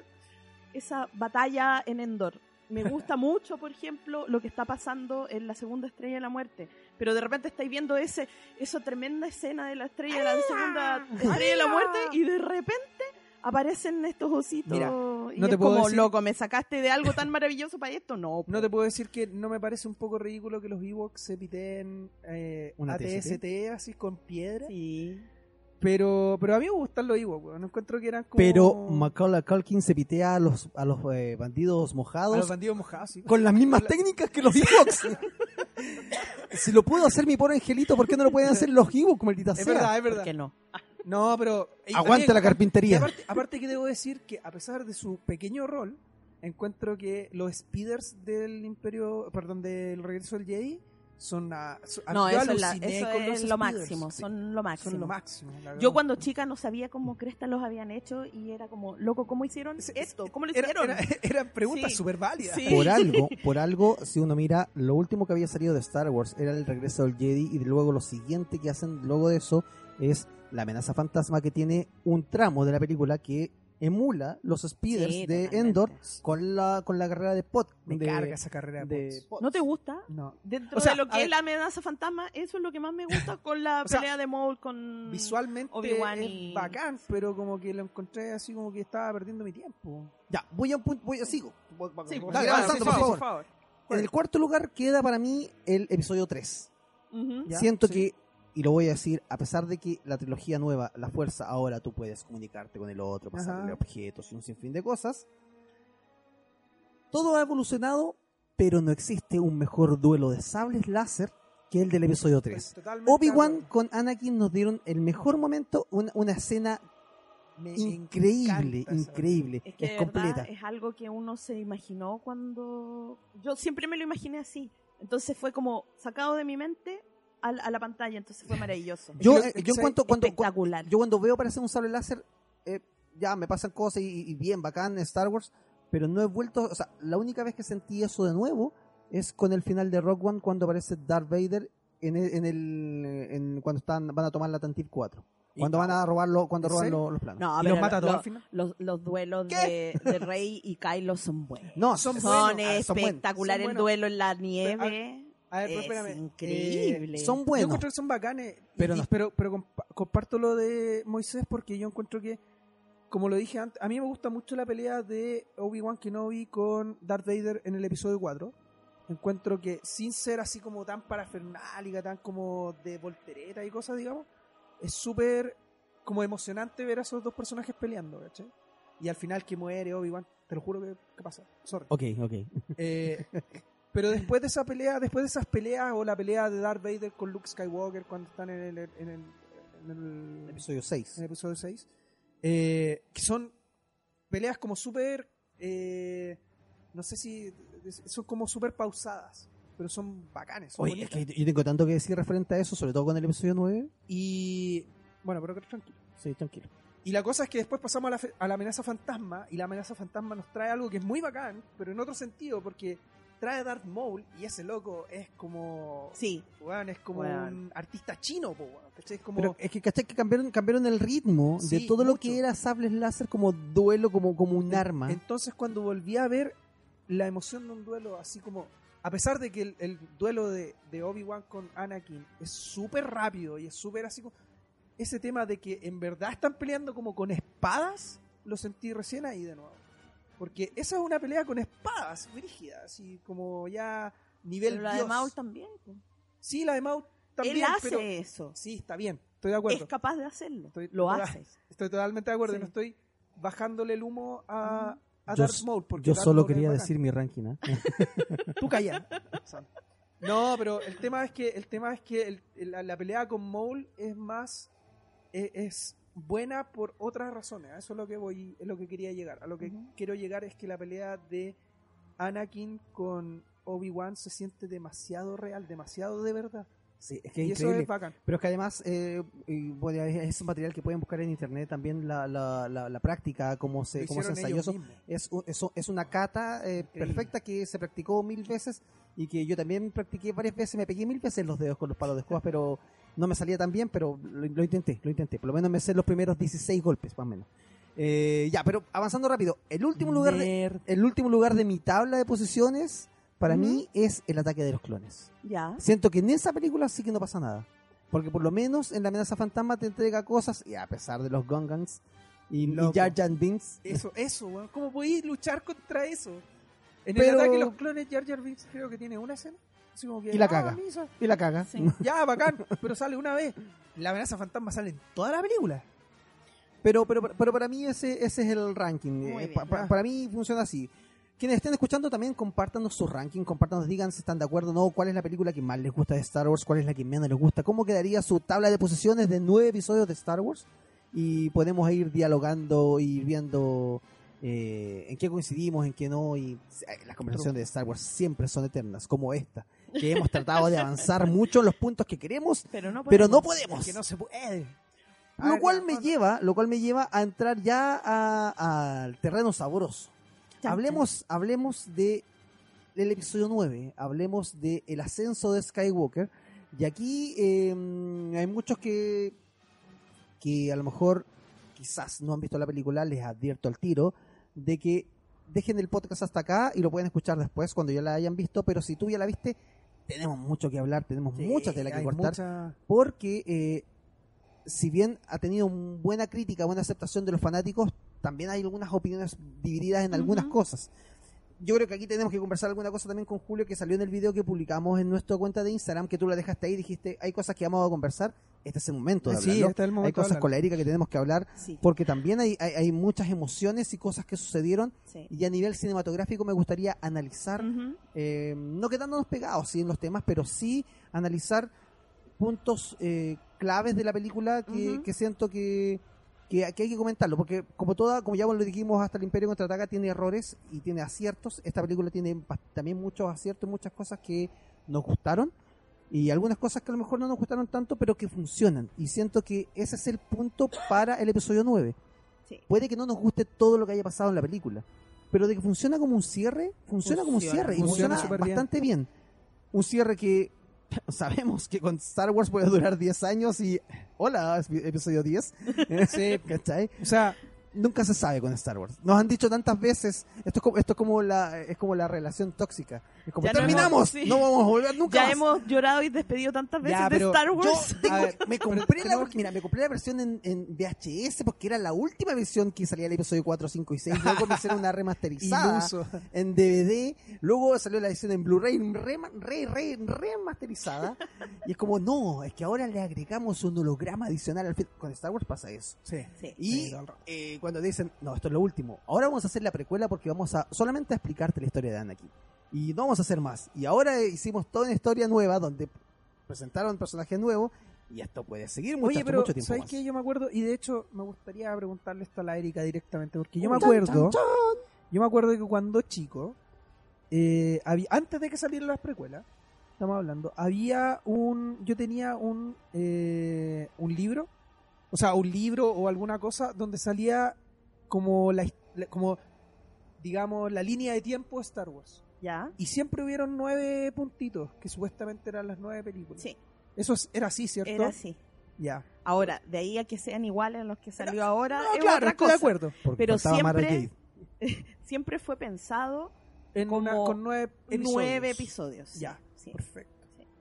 esa batalla en Endor. Me gusta mucho, por ejemplo, lo que está pasando en la segunda estrella de la muerte. Pero de repente estáis viendo ese, esa tremenda escena de la estrella de la segunda estrella de la muerte y de repente aparecen estos ositos. Mira, y no te es puedo como, decir- loco, ¿me sacaste de algo tan maravilloso para esto? No. No te puedo decir que no me parece un poco ridículo que los Ewoks se piten eh, ¿Una ATST así con piedra. Sí. Pero, pero a mí me gustan los Ewoks. No encuentro que eran como... Pero Macaulay Culkin se pitea a los, a los eh, bandidos A mojados los bandidos mojados, sí. con las mismas técnicas que los Ewoks. si lo pudo hacer mi pobre angelito, ¿por qué no lo pueden hacer los Ewoks, maldita Es sea? verdad, es ¿Por verdad. qué no? No, pero... y Aguanta también- la carpintería. aparte, aparte que debo decir que a pesar de su pequeño rol, encuentro que los speeders del Imperio, perdón, del regreso del Jedi son... a- son- No, yo eso es, la- eso con es lo máximo, sí. son lo máximo. Son lo máximo. Yo cuando chica no sabía cómo Cresta los habían hecho y era como, loco, ¿cómo hicieron esto? ¿Cómo lo hicieron? era- eran preguntas Sí. súper válidas. Sí. Por algo, por algo, si uno mira, lo último que había salido de Star Wars era el regreso del Jedi y luego lo siguiente que hacen luego de eso es la amenaza fantasma que tiene un tramo de la película que emula los speeders Sí, de totalmente. Endor con la con la carrera de Pot. Me de, carga esa carrera de, de. ¿No te gusta? No. Dentro O sea, de lo a que ver. es la amenaza fantasma, eso es lo que más me gusta con la O sea, pelea de Maul con... Visualmente Obi-Wan es y- bacán, pero como que lo encontré así como que estaba perdiendo mi tiempo. Ya, voy a un punto, voy a sigo. Sí, Dale, dale, avanzando, sí, por sí, favor. En el cuarto lugar queda para mí el episodio 3. Ujú. Ya, Siento sí. que, y lo voy a decir, a pesar de que la trilogía nueva, la fuerza, ahora tú puedes comunicarte con el otro, pasarle Ajá. objetos y un sinfín de cosas. Todo ha evolucionado, pero no existe un mejor duelo de sables láser que el del episodio 3. Estoy totalmente de Obi-Wan con Anakin nos dieron el mejor momento, una, una escena Me increíble, increíble, Es que es completa. verdad es algo que uno se imaginó cuando... Yo siempre me lo imaginé así. Entonces fue como sacado de mi mente a, la- a la pantalla, entonces fue maravilloso. Yo, eh, yo cuanto, cuando, Espectacular. yo cuando veo aparecer un sable láser, eh, ya me pasan cosas y, y bien, bacán en Star Wars, pero no he vuelto, o sea, la única vez que sentí eso de nuevo es con el final de Rock One cuando aparece Darth Vader en el, en el en- cuando están van a tomar la Tantive 4. ¿Y- Cuando van a robarlo, cuando ¿En roban serio? lo- los planos. No, ¿Y pero los mata a lo- todos al final? Los, los duelos de, de Rey y Kylo son buenos. No, Son son, ah, son buenos. espectacular Son el duelo en la nieve. A ver, pero es espérame. increíble. son Yo buenos. encuentro que son bacanes, Pero y- no- pero, pero compa- comparto lo de Moisés porque yo encuentro que, como lo dije antes, a mí me gusta mucho la pelea de Obi-Wan Kenobi con Darth Vader en el episodio 4. Encuentro que sin ser así como tan parafernálica, tan como de voltereta y cosas, digamos, es súper como emocionante ver a esos dos personajes peleando, ¿cachai? Y al final que muere Obi-Wan, te lo juro que, que pasa. Sorry. Ok, ok. Eh, pero después de esa pelea, después de esas peleas o la pelea de Darth Vader con Luke Skywalker cuando están en el, en el, en el- Episodio 6. en el episodio 6, eh, que son peleas como súper, eh, no sé si, son como súper pausadas, pero son bacanes. son Oye, es bonitas. que yo tengo tanto que decir referente a eso, sobre todo con el episodio 9. Y bueno, pero tranquilo. Sí, tranquilo. Y la cosa es que después pasamos a la, a la amenaza fantasma y la amenaza fantasma nos trae algo que es muy bacán, pero en otro sentido, porque trae Darth Maul y ese loco es como... Sí, weón, es como Weón. un artista chino, po, weón. Es como... Pero es que, ¿cachai? Que cambiaron, cambiaron el ritmo de Sí, todo lo mucho. que era sables láser como duelo, como, como un arma. Entonces cuando volví a ver la emoción de un duelo así como... A pesar de que el, el duelo de, de Obi-Wan con Anakin es súper rápido y es súper así como... Ese tema de que en verdad están peleando como con espadas, lo sentí recién ahí de nuevo. Porque esa es una pelea con espadas, rígida, así como ya nivel pero la de. Maul también. Sí, la de Maul también, Él hace pero... eso. Sí, está bien, estoy de acuerdo. Es capaz de hacerlo. Estoy- Lo total- hace. Estoy totalmente de acuerdo. y Sí. No estoy bajándole el humo a, a Yo Darth Maul. Porque Yo Darth solo Maul quería decir mi ranking. ¿ah? Tú calla. No, pero el tema es que el tema es que el- el- la, la pelea con Maul es más es, es buena por otras razones. A eso es lo que voy, es lo que quería llegar. A lo que Ujú. quiero llegar es que la pelea de Anakin con Obi-Wan se siente demasiado real, demasiado de verdad. Sí, es que y es eso increíble. es bacán. Pero es que además eh, y, es un material que pueden buscar en internet también la, la, la, la práctica, cómo se, cómo se ensayó eso. Es, un- es, un- es una cata eh, perfecta que se practicó mil veces y que yo también practiqué varias veces, me pegué mil veces los dedos con los palos de escoba, pero No me salía tan bien, pero lo, lo intenté, lo intenté. Por lo menos me sé los primeros 16 golpes, más o menos. Eh, ya, pero avanzando rápido. El último lugar de, el último lugar de mi tabla de posiciones, para mí, es el ataque de los clones. Ya. Siento que en esa película sí que no pasa nada. Porque por lo menos en la amenaza fantasma te entrega cosas, y a pesar de los Gungans y, y. Jar Jar Binks, Eso, eso, weón. ¿Cómo podéis luchar contra eso? En Pero- el ataque de los clones, Jar Jar Binks creo que tiene una escena. Así como que, Y la ah, caga. misa. y la caga. Sí. Ya, bacán, pero sale una vez. La amenaza fantasma sale en toda la película. Pero, pero, pero para mí ese, ese es el ranking. Eh, bien. pa- pa- para mí funciona así. Quienes estén escuchando también compártanos su ranking, compártanos, digan si están de acuerdo o no, cuál es la película que más les gusta de Star Wars, cuál es la que menos les gusta, cómo quedaría su tabla de posiciones de nueve episodios de Star Wars y podemos ir dialogando y viendo eh, en qué coincidimos, en qué no y eh, las conversaciones de Star Wars siempre son eternas, como esta, que hemos tratado de avanzar mucho en los puntos que queremos, Pero no pero no podemos. podemos. Que no se puede. A Lo ver, cual me lleva, lo cual me lleva a entrar ya al terreno sabroso. Hablemos, hablemos de del episodio 9, hablemos de el ascenso de Skywalker. Y aquí eh, hay muchos que que a lo mejor quizás no han visto la película, les advierto al tiro de que dejen el podcast hasta acá y lo pueden escuchar después cuando ya la hayan visto, pero si tú ya la viste, tenemos mucho que hablar, tenemos Sí, mucha tela que cortar mucha- porque eh, si bien ha tenido buena crítica, buena aceptación de los fanáticos, también hay algunas opiniones divididas en algunas cosas. Yo creo que aquí tenemos que conversar alguna cosa también con Julio que salió en el video que publicamos en nuestra cuenta de Instagram, que tú la dejaste ahí dijiste, hay cosas que vamos a conversar, este es el momento de Sí, hablarlo. este es el momento hay cosas con la Erika que tenemos que hablar, Sí, porque también hay, hay, hay muchas emociones y cosas que sucedieron, sí. y a nivel cinematográfico me gustaría analizar eh, no quedándonos pegados sí en los temas, pero sí analizar puntos eh, claves de la película que, siento que, que, que hay que comentarlo, porque como toda, como ya lo dijimos hasta el Imperio contraataca tiene errores y tiene aciertos, esta película tiene también muchos aciertos, muchas cosas que nos gustaron y algunas cosas que a lo mejor no nos gustaron tanto, pero que funcionan y siento que ese es el punto para el episodio 9. Sí. Puede que no nos guste todo lo que haya pasado en la película, pero de que funciona como un cierre, funciona, como un Funciona, cierre y funciona funciona súper bien. bastante bien. Un cierre que sabemos que con Star Wars puede durar 10 años y hola, episodio 10. Sí. ¿Cachai? O sea, Nunca se sabe con Star Wars. Nos han dicho tantas veces, esto es como, esto es como la es como la relación tóxica. Es como Ya no terminamos, hemos- sí. no vamos a volver nunca Ya más. hemos llorado y despedido tantas veces Ya, de Star Yo Wars. A ver, me pero compré la, mira, me compré la versión en, en VHS porque era la última versión que salía el episodio 4, 5 y 6. Luego me hicieron una remasterizada iluso. en DVD. Luego salió la edición en Blu-ray re, re, remasterizada. Y es como, no, es que ahora le agregamos un holograma adicional al fin. Con Star Wars pasa eso. Sí. Sí. Y Sí, eh, cuando dicen, no, esto es lo último, ahora vamos a hacer la precuela porque vamos a solamente a explicarte la historia de Anakin. Y no vamos a hacer más. Y ahora hicimos toda una historia nueva donde presentaron personajes nuevos y esto puede seguir mucho, Oye, pero mucho tiempo ¿sabes qué? Yo me acuerdo, y de hecho me gustaría preguntarle esto a la Erika directamente, porque yo me acuerdo, chan, chan. yo me acuerdo que cuando chico, eh, había, antes de que salieran las precuelas, estamos hablando, había un, yo tenía un, eh, un libro, o sea, un libro o alguna cosa donde salía como la, como, digamos, la línea de tiempo de Star Wars. ¿Ya? Y siempre hubieron nueve puntitos, que supuestamente eran las nueve películas. Sí, Eso es- era así, ¿cierto? era así. Ya. Ahora, de ahí a que sean iguales a los que salió ahora, No, es claro, otra estoy cosa. de acuerdo. Porque pero siempre-. Siempre fue pensado En Como una, con nueve episodios. nueve episodios. Ya. sí. Perfecto.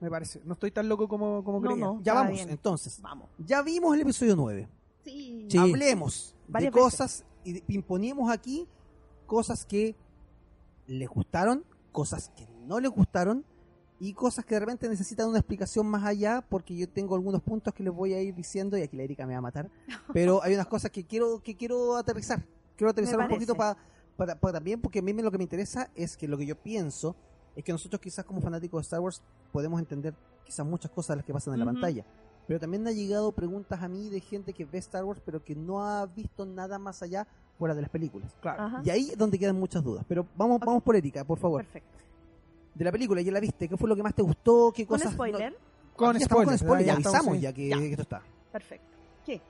Me parece. No estoy tan loco como, como No, creía. no. Ya vamos, bien. entonces. Vamos. Ya vimos el episodio 9. Sí. Sí. Hablemos de Varias veces. cosas y imponemos aquí cosas que les gustaron, cosas que no les gustaron y cosas que de repente necesitan una explicación más allá porque yo tengo algunos puntos que les voy a ir diciendo y aquí la Erika me va a matar, pero hay unas cosas que quiero que quiero aterrizar. Quiero aterrizar un poquito para para también porque a mí me- lo que me interesa es que lo que yo pienso es que nosotros quizás como fanáticos de Star Wars podemos entender quizás muchas cosas de las que pasan en la Ujú. pantalla. Pero también me han llegado preguntas a mí de gente que ve Star Wars pero que no ha visto nada más allá fuera de las películas. Claro. Ajá. Y ahí es donde quedan muchas dudas. Pero vamos, Ok. vamos por Erika, por favor. Perfecto. De la película, ya la viste. ¿Qué fue lo que más te gustó? ¿Qué ¿Con cosas? spoiler? no- Con spoilers. con spoiler, ya ya avisamos ya que, Ya. que esto está. Perfecto. ¿Qué?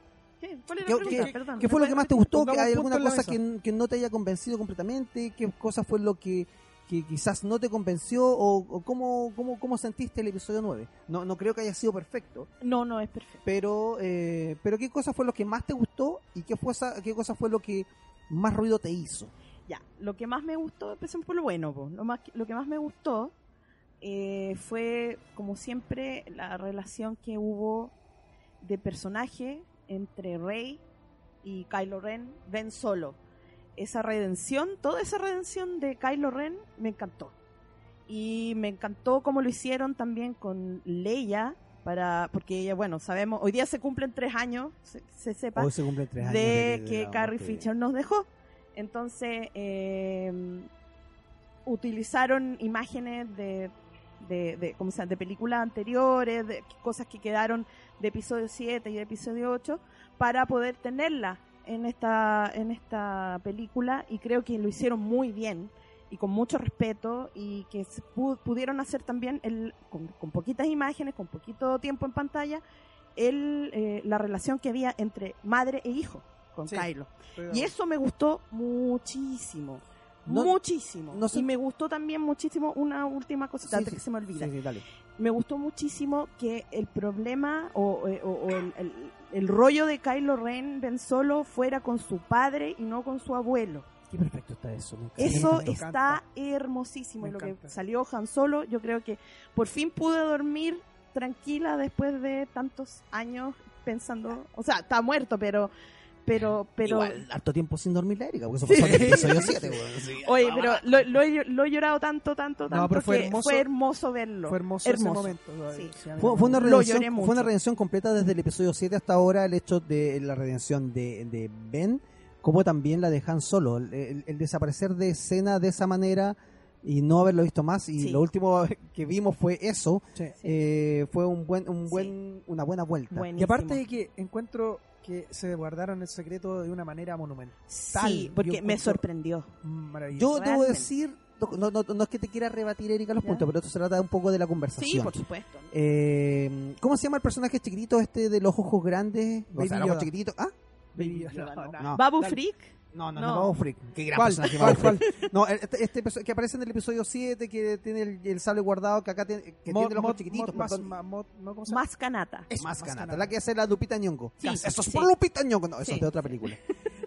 ¿Qué? ¿Cuál era ¿Qué- la pregunta? qué- Perdón. ¿Qué fue lo que más te ¿Me gustó? ¿Que Pongamos ¿Hay alguna la cosa que, que no te haya convencido completamente? ¿Qué cosa fue lo que que quizás no te convenció o, o cómo, cómo, cómo sentiste el episodio 9. No, no creo que haya sido perfecto, No, no es perfecto. pero eh, pero qué cosa fue lo que más te gustó y qué, fue esa- qué cosa fue lo que más ruido te hizo. Ya, lo que más me gustó, empecemos por lo bueno, po. Lo, más, lo que más me gustó eh, fue, como siempre, la relación que hubo de personaje entre Rey y Kylo Ren, Ben Solo. Esa redención, toda esa redención de Kylo Ren me encantó. Y me encantó cómo lo hicieron también con Leia, para, porque ella, bueno, sabemos, hoy día se cumplen tres años, se, se sepa Hoy se cumplen tres años de de que Carrie Fisher nos dejó. Entonces, eh, utilizaron imágenes de, de, de, ¿cómo se llama? de películas anteriores, de cosas que quedaron de episodio 7 y de episodio 8, para poder tenerla en esta, en esta película y creo que lo hicieron muy bien y con mucho respeto y que pudieron hacer también el, con, con poquitas imágenes, con poquito tiempo en pantalla, el, eh, la relación que había entre madre e hijo con Sí. Kylo. Y eso me gustó muchísimo. No- muchísimo. no sé- Y me gustó también muchísimo una última cosa Sí, que se me olvida. Dale. Me gustó muchísimo que el problema o, eh, o- o el, el- el rollo de Kylo Ren Ben Solo fuera con su padre y no con su abuelo. Qué perfecto está eso. Eso me está hermosísimo. Me lo que salió Han Solo, yo creo que por fin pude dormir tranquila después de tantos años pensando, o sea, está muerto, pero pero pero Igual, harto tiempo sin dormir la Erika, porque eso pasó en el episodio 7. weón. Sí. Oye, pero lo, lo he, lo he llorado tanto, tanto, No, tanto pero fue que hermoso- fue hermoso verlo. Fue hermoso, hermoso. ese momento. Sí. Sí, Fue, una redención, fue una redención completa desde el episodio 7 hasta ahora, el hecho de la redención de, de Ben, como también la de Han Solo. El, el- el desaparecer de escena de esa manera y no haberlo visto más. Y Sí. lo último que vimos fue eso. Eh, fue un buen, un Sí. buen, una buena vuelta. Buenísimo. Y aparte de que encuentro que se guardaron el secreto de una manera monumental. Sí, porque Yo me sorprendió. Maravilloso. Yo debo decir, no, no, no es que te quiera rebatir, Erika, los Ya. puntos, pero esto se trata un poco de la Sí, conversación. por supuesto. Eh, ¿Cómo se llama el personaje chiquitito este de los ojos grandes? O Baby sea, los ojos Yoda. chiquititos. ¿Ah? Baby Yoda, Yoda, no. no. No. Babu dale. Freak. No, no, No. no, Freak. Qué gran ¿Cuál? personaje. Freak. No, este, este que aparece en el episodio 7, que tiene el, el sable guardado, que acá tiene, que Mod- tiene los ojos mod- chiquititos. mod- más- ma- mod- ¿no? ¿Cómo se llama? Más canata. es más más canata, canata. la que hace la Lupita Nyong'o. Sí, Eso es sí. por Lupita Nyong'o. No, eso Sí. es de otra película.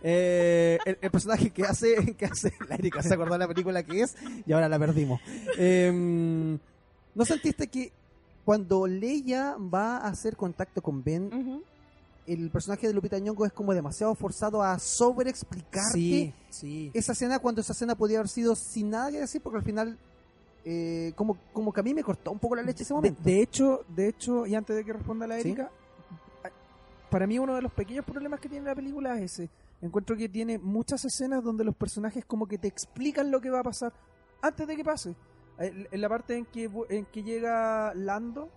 Eh, el, el personaje que hace, que hace la Erika se acordó de la película que es y ahora la perdimos. Eh, ¿No sentiste que cuando Leia va a hacer contacto con Ben, Ujú. El personaje de Lupita Nyong'o es como demasiado forzado a sobreexplicarte Sí, sí. esa escena cuando esa escena podía haber sido sin nada que decir porque al final eh, como, como que a mí me cortó un poco la leche ese momento. de hecho, de hecho, y antes de que responda la. Erika, para mí uno de los pequeños problemas que tiene la película es ese. Encuentro que tiene muchas escenas donde los personajes como que te explican lo que va a pasar antes de que pase. En en la parte en que en que llega Lando,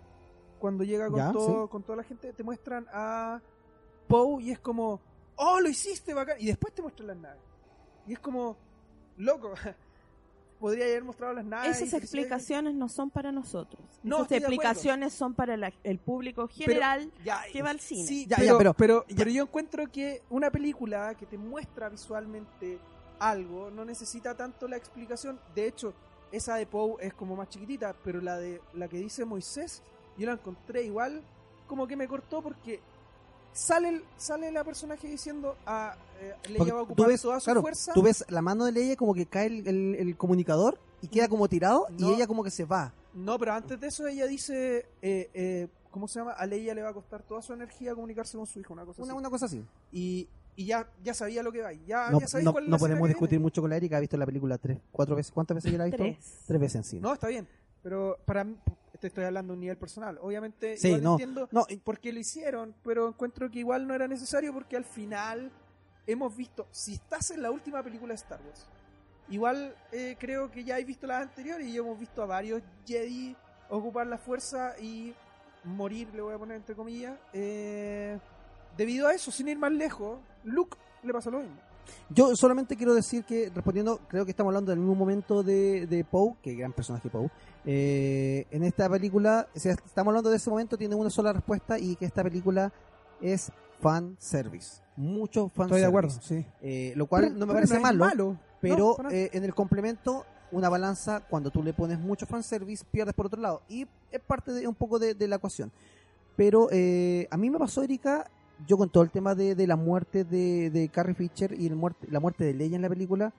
cuando llega con Ya, todo, con toda la gente, te muestran a Poe y es como, oh, lo hiciste bacán. Y después te muestran las naves. Y es como, loco, podría haber mostrado las naves. Esas explicaciones no son para nosotros. No, Esas explicaciones son para la- el público general Ya, que va al cine. Sí, Ya, pero, ya, pero- pero, ya. pero yo encuentro que una película que te muestra visualmente algo no necesita tanto la explicación. De hecho, esa de Poe es como más chiquitita, pero la de la que dice Moisés, yo la encontré igual como que me cortó porque sale el- sale la personaje diciendo a eh, Porque Leia va a tú ocupar ves, toda su claro, fuerza. tú ves la mano de Leia como que cae el, el- el comunicador y queda como tirado y ella como que se va. No, pero antes de eso ella dice, eh, eh, ¿cómo se llama? A Leia le va a costar toda su energía comunicarse con su hijo, una cosa Una, así. una cosa así. Y, y ya, ya sabía lo que va. Ya, No, ya sabéis no- cuál es no podemos que discutir viene. mucho con la Erika, ha visto la película tres, cuatro veces. ¿Cuántas veces ya la ha visto? Tres. Tres veces en cine. No, está bien. Pero para mí, te estoy hablando a un nivel personal. Obviamente, Sí, igual no, entiendo no, por qué lo hicieron, pero encuentro que igual no era necesario porque al final hemos visto, si estás en la última película de Star Wars, igual eh, creo que ya hay visto las anteriores y hemos visto a varios Jedi ocupar la fuerza y morir, le voy a poner entre comillas. eh, debido a eso, sin ir más lejos, Luke le pasó lo mismo. Yo solamente quiero decir que, respondiendo, creo que estamos hablando del mismo momento de, de Poe, que gran personaje Poe. eh, en esta película, sea, estamos hablando de ese momento, tiene una sola respuesta y que esta película es fan service. Mucho fan Estoy de service. acuerdo, sí. Eh, lo cual Pero- no me parece malo, malo. pero No, eh, en el complemento una balanza, cuando tú le pones mucho fanservice, pierdes por otro lado. Y es parte de un poco de, de la ecuación. Pero eh, a mí me pasó, Erika, yo con todo el tema de, de la muerte de, de Carrie Fisher y el muerte, la muerte de Leia en la película,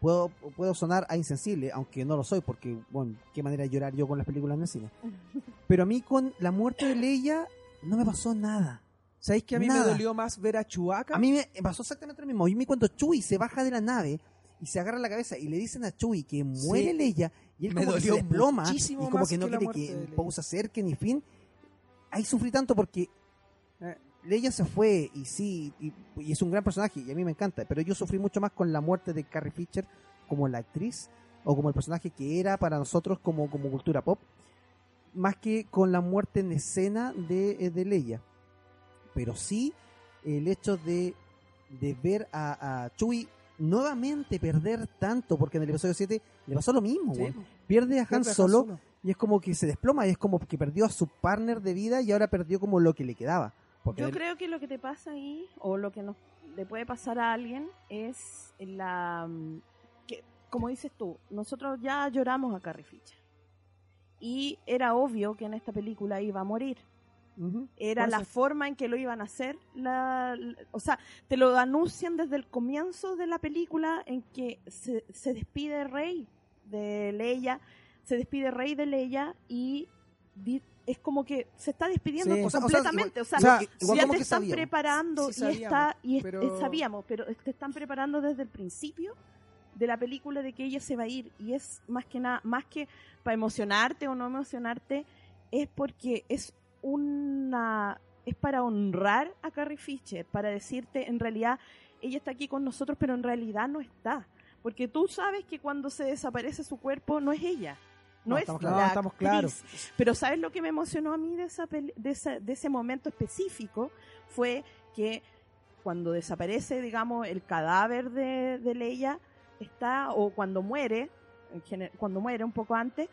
puedo, puedo sonar a insensible, aunque no lo soy, porque, bueno, qué manera de llorar yo con las películas en el cine. Pero a mí con la muerte de Leia no me pasó nada. ¿Sabéis que a mí Nada. me dolió más ver a Chewbacca? A mí me pasó exactamente lo mismo. A mí cuando Chewie se baja de la nave y se agarra la cabeza y le dicen a Chewie que muere Sí. Leia y él Me como que se dolió desploma y como que no que quiere que. Poe se acerque ni fin. Ahí sufrí tanto porque Eh. Leia se fue y sí, y, y es un gran personaje y a mí me encanta, pero yo sufrí mucho más con la muerte de Carrie Fisher como la actriz o como el personaje que era para nosotros como, como cultura pop, más que con la muerte en escena de, eh, de Leia. Pero sí el hecho de, de ver a, a Chewie nuevamente perder tanto, porque en el episodio 7 le pasó lo mismo, Sí, pierde a Han pierde a Han Solo y es como que se desploma y es como que perdió a su partner de vida y ahora perdió como lo que le quedaba. Porque Yo él- creo que lo que te pasa ahí, o lo que nos, le puede pasar a alguien, es la. mm, que, como dices tú, nosotros ya lloramos a Carrie Fisher. Y era obvio que en esta película iba a morir. Era la forma en que lo iban a hacer. La, la- o sea, te lo anuncian desde el comienzo de la película en que se, se despide Rey de Leia, se despide Rey de Leia y di- es como que se está despidiendo Sí. O sea, o sea, completamente. O sea, igual- ya te están sabíamos. preparando Sí, y está y pero- sabíamos, pero te están preparando desde el principio de la película de que ella se va a ir y es más que nada, más que para emocionarte o no emocionarte, es porque es una es para honrar a Carrie Fisher, para decirte en realidad ella está aquí con nosotros, pero en realidad no está, porque tú sabes que cuando se desaparece su cuerpo no es ella. No, No, es estamos la claros. No, estamos actriz. claros. Pero ¿sabes lo que me emocionó a mí de, esa peli- de, esa- de ese momento específico? Fue que cuando desaparece, digamos, el cadáver de, de Leia, está, o cuando muere, cuando muere un poco antes,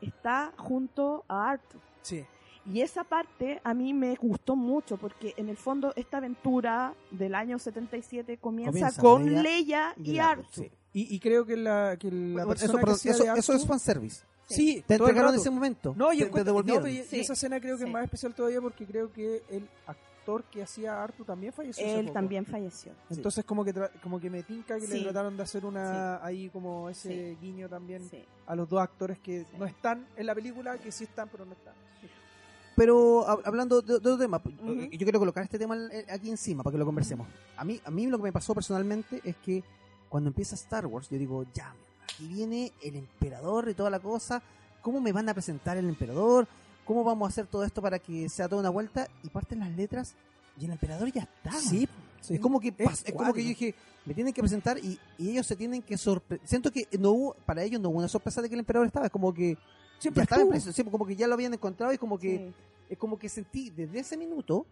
está junto a Arthur. Sí. Y esa parte a mí me gustó mucho porque en el fondo esta aventura del año 77 comienza, Comienza con Leia Leia y, el Arthur. sí. Y, y creo que la, que la Bueno, persona eso, que perdón, eso, de eso es fanservice. Sí, Te entregaron rato. ese momento. No, y, te, te devolvieron. no, pero y- y Sí. esa escena creo que Sí. es más especial todavía porque creo que el actor que hacía a Arthur también falleció. Él también falleció. Entonces como que tra- como que me tinca que le trataron de hacer una ahí como ese Sí. guiño también Sí. a los dos actores que Sí. no están en la película, que sí están pero no están. Pero hab- hablando de, de otro tema, Ujú. yo quiero colocar este tema eh, aquí encima para que lo conversemos. A mí, a mí lo que me pasó personalmente es que cuando empieza Star Wars, yo digo, ya, aquí viene el emperador y toda la cosa. ¿Cómo me van a presentar el emperador? ¿Cómo vamos a hacer todo esto para que sea toda una vuelta? Y parten las letras y el emperador ya está. Sí, Es como que Es es, como que yo dije, me tienen que presentar y, y ellos se tienen que sorprender. Siento que no hubo, para ellos no hubo una sorpresa de que el emperador estaba, es como que siempre ya estaba en preso, sí, como que ya lo habían encontrado y como que Sí. es como que sentí desde ese minuto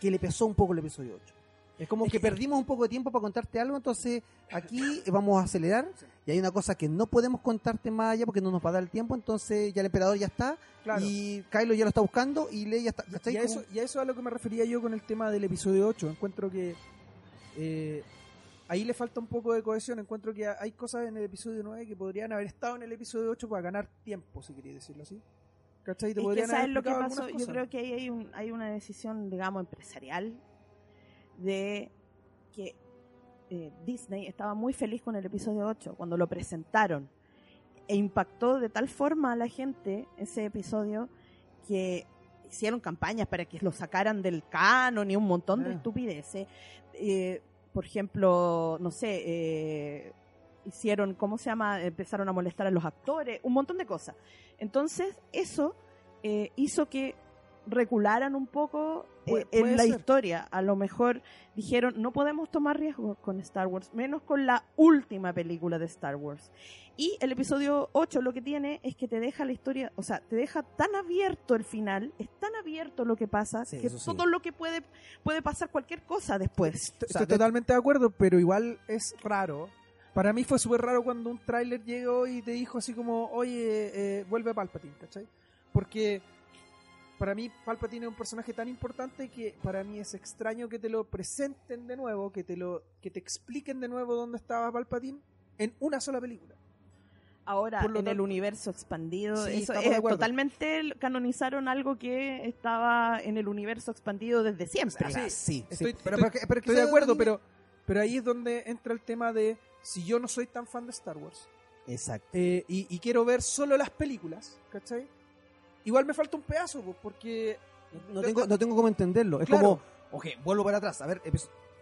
que le pesó un poco el episodio 8. Es como Es que que- perdimos un poco de tiempo para contarte algo, entonces aquí vamos a acelerar y hay una cosa que no podemos contarte más allá porque no nos va a dar el tiempo, entonces ya el emperador ya está Claro. y Kylo ya lo está buscando y Leia está... Y- ¿cachai? Y a, eso, y a eso es a lo que me refería yo con el tema del episodio 8. Encuentro que eh, ahí le falta un poco de cohesión. Encuentro que hay cosas en el episodio 9 que podrían haber estado en el episodio 8 para ganar tiempo, si queréis decirlo así. ¿Cachai? Te Es que podrían sabes haber lo que pasó. Yo creo que ahí hay, un, hay una decisión, digamos, empresarial de que eh, Disney estaba muy feliz con el episodio 8 cuando lo presentaron e impactó de tal forma a la gente ese episodio que hicieron campañas para que lo sacaran del canon y un montón de Ah. estupideces. Eh, por ejemplo, no sé, eh, hicieron, ¿cómo se llama? Empezaron a molestar a los actores, un montón de cosas. Entonces, eso eh, hizo que recularan un poco eh, en la ser. historia. A lo mejor dijeron, no podemos tomar riesgos con Star Wars, menos con la última película de Star Wars. Y el episodio 8 lo que tiene es que te deja la historia, o sea, te deja tan abierto el final, es tan abierto lo que pasa, Sí, que sí. todo lo que puede, puede pasar cualquier cosa después. Estoy, O sea, estoy de- totalmente de acuerdo, pero igual es raro. Para mí fue súper raro cuando un tráiler llegó y te dijo así como, oye, eh, vuelve Palpatine, ¿cachai? Porque para mí Palpatine es un personaje tan importante que para mí es extraño que te lo presenten de nuevo, que te lo que te expliquen de nuevo dónde estaba Palpatine en una sola película. Ahora, en el tanto- universo expandido, Sí, eso es totalmente canonizaron algo que estaba en el universo expandido desde siempre. Sea, sí, sí. Estoy, pero, estoy- pero pero estoy de acuerdo, pero, pero ahí es donde entra el tema de si yo no soy tan fan de Star Wars Exacto. eh, y, y quiero ver solo las películas, ¿cachai? Igual me falta un pedazo, pues, porque... No tengo, no tengo cómo entenderlo. Es Claro. como, ok, vuelvo para atrás. A ver,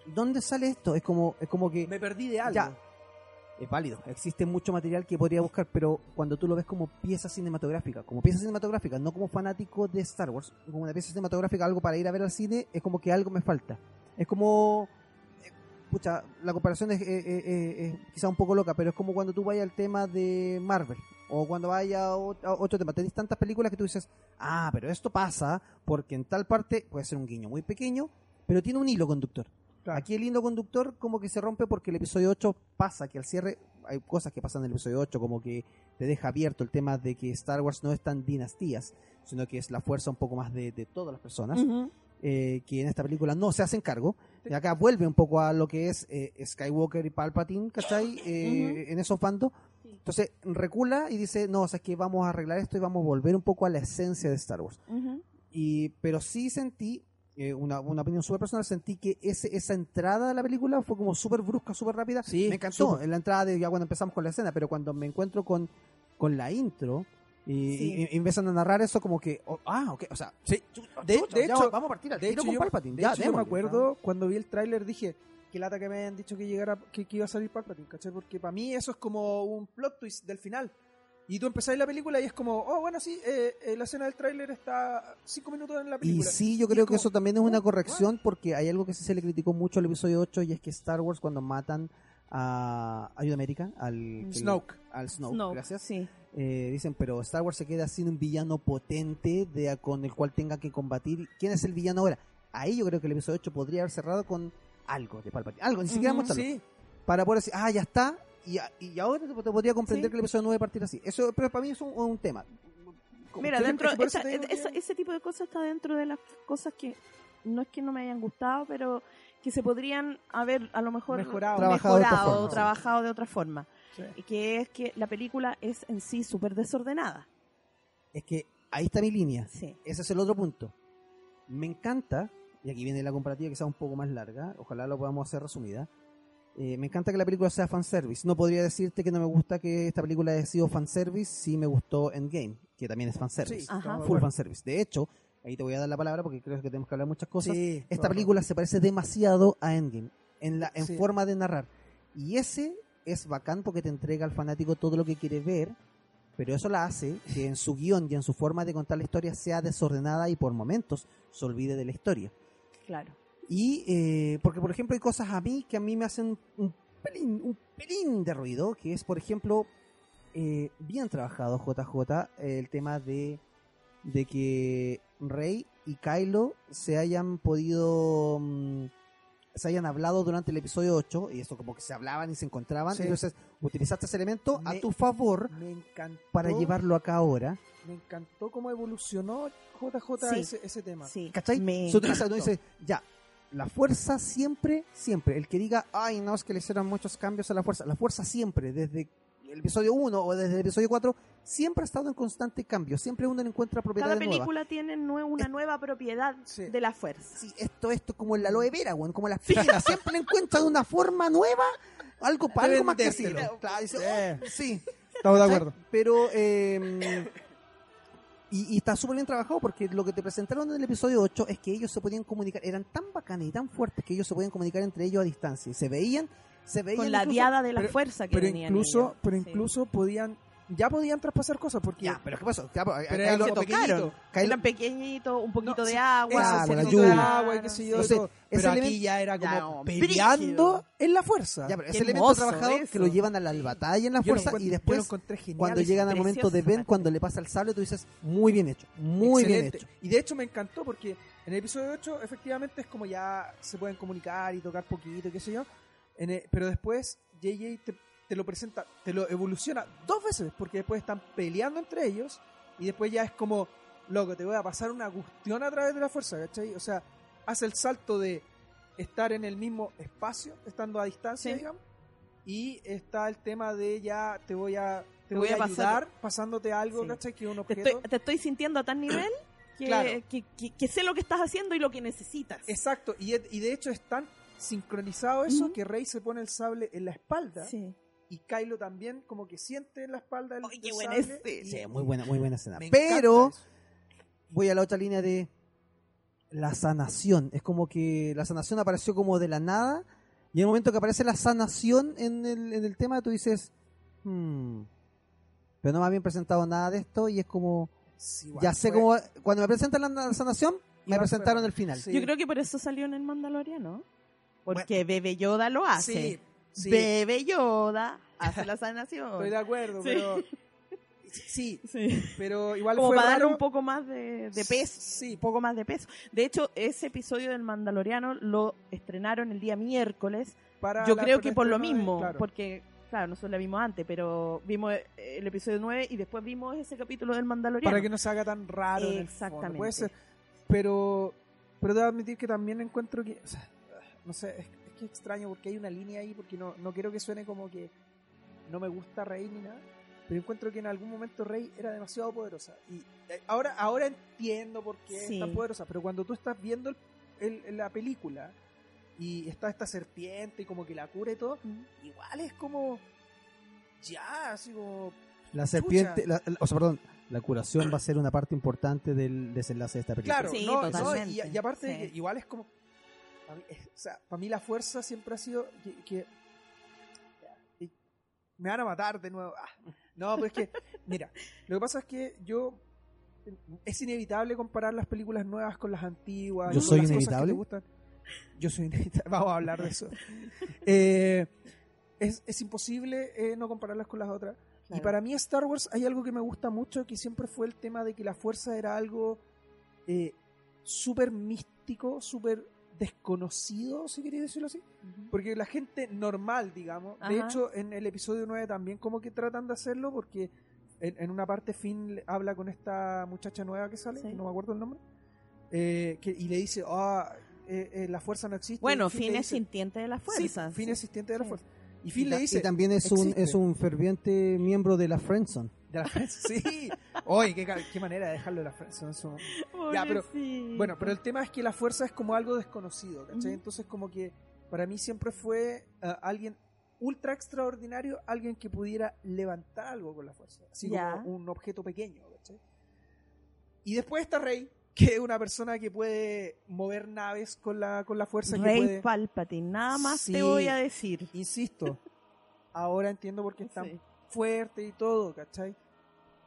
¿dónde sale esto? Es como, es como que Me perdí de algo. Ya. es válido. Existe mucho material que podría buscar, pero cuando tú lo ves como pieza cinematográfica, como pieza cinematográfica, no como fanático de Star Wars, como una pieza cinematográfica, algo para ir a ver al cine, es como que algo me falta. Es como, eh, pucha, la comparación es eh, eh, eh, eh, quizá un poco loca, pero es como cuando tú vayas al tema de Marvel. O cuando vaya a ot- a otro tema, tenés tantas películas que tú dices, ah, pero esto pasa porque en tal parte puede ser un guiño muy pequeño, pero tiene un hilo conductor. Claro. Aquí el hilo conductor como que se rompe porque el episodio 8 pasa, que al cierre hay cosas que pasan en el episodio 8, como que te deja abierto el tema de que Star Wars no es tan dinastías, sino que es la fuerza un poco más de, de todas las personas, Ujú. eh, que en esta película no se hacen cargo. Y acá vuelve un poco a lo que es eh, Skywalker y Palpatine, ¿cachai? Eh, En esos bandos. Entonces recula y dice, no, o sea, es que vamos a arreglar esto y vamos a volver un poco a la esencia de Star Wars. Y, pero sí sentí, eh, una, una opinión súper personal, sentí que ese, esa entrada a la película fue como súper brusca, súper rápida. Sí, me encantó súper. en la entrada de ya cuando empezamos con la escena, pero cuando me encuentro con, con la intro y, Sí. y- y empiezan a narrar eso como que, oh, ah, ok, o sea, Sí. De- de ya hecho- vamos a partir al De tiro hecho, con yo, Palpatine. de ya, hecho, yo me acuerdo cuando vi el tráiler dije que lata que me hayan dicho que llegara que, que iba a salir Palpatine, ¿cachai? Porque para mí eso es como un plot twist del final. Y tú empezáis la película y es como, oh, bueno, sí, eh, eh, la escena del tráiler está cinco minutos en la Y película. sí, yo Y creo es que eso también es una oh, corrección porque hay algo que sí se le criticó mucho al episodio 8 y es que Star Wars cuando matan a Ayuda América, al Snoke. al Snoke, Snoke, gracias. Sí. Eh, dicen, pero Star Wars se queda sin un villano potente de, con el cual tenga que combatir. ¿Quién es el villano ahora? Ahí yo creo que el episodio 8 podría haber cerrado con algo de Palpatine. Algo, ni siquiera Ujú, mostrarlo. Sí, Para poder decir, ah, ya está. Y, y ahora te, te podría comprender Sí. que el episodio 9 partir así. Eso, pero para mí es un, un tema. Mira, dentro esa- que- esa- ese tipo de cosas está dentro de las cosas que no es que no me hayan gustado, pero que se podrían haber a lo mejor Mejorado. Trabajado de otra mejorado, forma, sí. trabajado de otra forma. Sí. Y que es que la película es en sí súper desordenada. Es que ahí está mi línea. Sí. Ese es el otro punto. Me encanta, y aquí viene la comparativa que sea un poco más larga, ojalá lo podamos hacer resumida. eh, me encanta que la película sea fanservice. No podría decirte que no me gusta que esta película haya sido fanservice si me gustó Endgame, que también es fanservice. Sí, Ajá. Full fanservice. De hecho, ahí te voy a dar la palabra porque creo que tenemos que hablar muchas cosas. Sí, Esta película se parece demasiado a Endgame en la en Sí. forma de narrar. Y ese es bacán porque te entrega al fanático todo lo que quiere ver, pero eso la hace que en su guion y en su forma de contar la historia sea desordenada y por momentos se olvide de la historia. Claro. Y eh, porque, por ejemplo, hay cosas a mí que a mí me hacen un pelín, un pelín de ruido, que es, por ejemplo, eh, bien trabajado JJ, el tema de, de que Rey y Kylo se hayan podido... mm, se hayan hablado durante el episodio 8, y esto como que se hablaban y se encontraban, Sí. entonces utilizaste ese elemento a Me- tu favor Me encantó. para llevarlo acá ahora. Me encantó cómo evolucionó JJ Sí. ese, ese tema. Sí. ¿Cachai? Me Se utiliza, uno dice, ya, la fuerza siempre, siempre. El que diga, ay, no, es que le hicieron muchos cambios a la fuerza. La fuerza siempre, desde el episodio 1 o desde el episodio 4, siempre ha estado en constante cambio. Siempre uno encuentra Cada propiedades nuevas. película tiene nue- una nueva propiedad Sí. de la fuerza. Sí, esto, esto como el aloe vera, weón, como las piedras. siempre le encuentran una forma nueva, algo para algo más que. Claro, dice, oh, sí. Estamos de acuerdo. Pero, eh, y, y está súper bien trabajado porque lo que te presentaron en el episodio 8 es que ellos se podían comunicar, eran tan bacanes y tan fuertes que ellos se podían comunicar entre ellos a distancia. Y se veían, se veían. Con la incluso- diada de la pero- fuerza que Pero tenían incluso, ellos. pero Sí. incluso podían, ya podían traspasar cosas porque Ya, pero ¿qué pasó? Ya, pero eran se como tocaron. pequeñitos. Kylo- Eran pequeñitos, un poquito No, de agua, eso, se la lluvia. de agua y qué sé yo, Entonces, pero aquí elemento- ya era como Ya, no, peleando brígido. en la fuerza. Ya, pero ese elemento trabajado eso. que lo llevan a la batalla en la Yo lo fuerza y lo después genial cuando llegan al momento de Ben, cuando le pasa el sable, tú dices, muy bien hecho, muy bien Excelente. hecho. Y de hecho me encantó porque en el episodio 8 efectivamente es como ya se pueden comunicar y tocar poquito, qué sé yo. En el- pero después JJ te, te lo presenta, te lo evoluciona dos veces porque después están peleando entre ellos y después ya es como, loco, te voy a pasar una cuestión a través de la fuerza, ¿cachai? O sea, hace el salto de estar en el mismo espacio, estando a distancia, Sí. digamos, Y está el tema de ya te voy a, te Te voy voy a pasar- ayudar pasándote algo, Sí. ¿cachai? Que un Te objeto. estoy, te estoy sintiendo a tal nivel que, Claro. que, que- que sé lo que estás haciendo y lo que necesitas. Exacto, y, de hecho es tan sincronizado eso que Rey se pone el sable en la espalda Sí. Y Kylo también como que siente en la espalda el, Ay, qué el buena y Sí, muy buena, muy buena escena. me Pero voy a la otra línea de la sanación. Es como que la sanación apareció como de la nada. Y en el momento que aparece la sanación en el, en el tema, tú dices, hmm, pero no me habían presentado nada de esto. Y es como, Sí, igual ya sé cómo, cuando me presentan la, la sanación, me Igual presentaron el final. Sí. Yo creo que por eso salió en el Mandaloriano. Porque Bebe Yoda lo hace. Sí, sí, Bebe Yoda hace la sanación. estoy de acuerdo, Sí. pero sí, Sí. pero igual Como fue para raro. un poco más de, de peso. Sí, Un poco más de peso. De hecho, ese episodio del Mandaloriano lo estrenaron el día miércoles. para Yo creo que por lo de- mismo. claro. Porque, claro, nosotros la vimos antes, pero vimos eh, el episodio 9 y después vimos ese capítulo del Mandaloriano. para que no se haga tan raro en el fondo. Exactamente. Puede ser, pero pero debo admitir que también encuentro que o sea, no sé, que es extraño porque hay una línea ahí porque no no quiero que suene como que no me gusta Rey ni nada, pero encuentro que en algún momento Rey era demasiado poderosa y eh, ahora ahora entiendo por qué Sí. es tan poderosa, pero cuando tú estás viendo el- el- la película y está esta serpiente y como que la cura y todo, Mm. igual es como ya, así como La serpiente, la- la- o sea, perdón, la curación va a ser una parte importante del desenlace de esta película. Claro, Sí, no, y, y aparte de Sí. que igual es como. Pa' mí- es- o sea, para mí la fuerza siempre ha sido que. que- y me van a matar de nuevo. Ah, no, pero es que, mira, lo que pasa es que yo. Es inevitable comparar las películas nuevas con las antiguas. ¿Yo soy las cosas que inevitable? te gustan. Yo soy inevitable. Vamos a hablar de eso. Eh, es, es imposible eh, no compararlas con las otras. Y para mí Star Wars hay algo que me gusta mucho, que siempre fue el tema de que la fuerza era algo eh, súper místico, súper desconocido, si queréis decirlo así. Porque la gente normal, digamos, de hecho en el episodio 9 también como que tratan de hacerlo, porque en, en una parte Finn le- habla con esta muchacha nueva que sale, Sí. que no me acuerdo el nombre, eh, que, y le dice, ah, eh, eh, la fuerza no existe. Bueno, Finn Finn es dice- sintiente de la Sí, fuerza. Finn sí. es asistente de la Sí. fuerza. Y Finn Y le dice, y también es un, es un ferviente miembro de la Friendzone. De la Friends, sí. Oye, qué, manera de dejarlo de la Ya, pero- Pobrecito. Bueno, pero el tema es que la fuerza es como algo desconocido, ¿cachai? Entonces como que para mí siempre fue ah, alguien ultra extraordinario, alguien que pudiera levantar algo con la fuerza. Así como un objeto pequeño, ¿cachai? Y después está Rey, que es una persona que puede mover naves con la, con la fuerza. que Rey puede, Palpatine, nada más Sí. te voy a decir. Insisto, ahora entiendo por qué es tan Sí. Fuerte y todo, ¿cachai?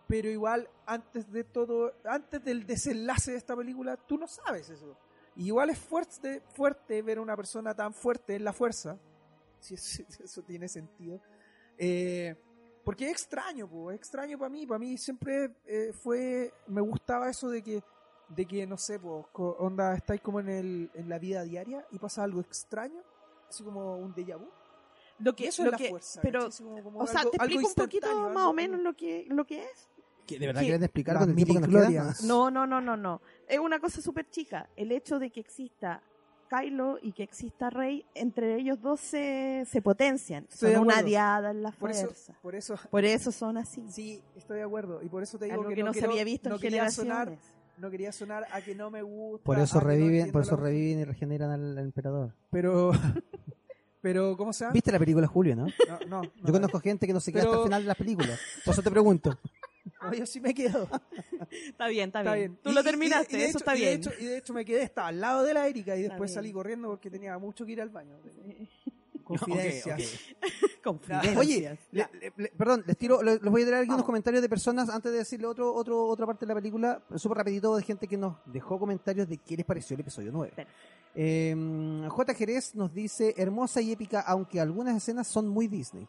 Pero igual, antes de todo, antes del desenlace de esta película, tú no sabes eso. Igual es fuerte, fuerte ver a una persona tan fuerte en la fuerza, si es- si eso tiene sentido. Eh, porque es extraño, po, es extraño para mí. Para mí siempre eh, fue, me gustaba eso de que, de que no sé, po, onda, estáis como en, el, en la vida diaria y pasa algo extraño, así como un déjà vu. Lo que, eso lo es la que- fuerza. pero, como- como o sea, algo- te explico un poquito más o menos lo que, lo que es. ¿De verdad Sí. quieren explicar con el tiempo que nos queda? No, no, no, no, no. Es una cosa súper chica. El hecho de que exista Kylo y que exista Rey, entre ellos dos se, se potencian. Estoy son una diada en la Por eso, fuerza. por eso, Por eso son así. sí, estoy de acuerdo. Y por eso te digo Algo que, que, no, se quiero- había visto no en quería sonar, no quería sonar a que no me gusta. Por eso que no reviven, entiendo por eso reviven y regeneran al, al emperador. Pero, pero, ¿cómo se llama? ¿Viste la película Julio, no? No, no, no, Yo conozco gente que no se queda hasta el final de las películas. Por eso te pregunto. no, yo sí me quedo. Está bien, está, Está bien. bien. Tú Y- lo y- terminaste, y de eso hecho- está y de bien. hecho- y de hecho me quedé, estaba al lado de la Erika y Está después bien. salí corriendo porque tenía mucho que ir al baño. Confidencias. Confidencias. Oye, le- le- le- perdón, les tiro, le- les voy a traer aquí unos comentarios de personas antes de decirle otro, otro, otra parte de la película, súper rapidito de gente que nos dejó comentarios de qué les pareció el episodio 9. Perfecto. Eh, J. Jerez nos dice, hermosa y épica, aunque algunas escenas son muy Disney.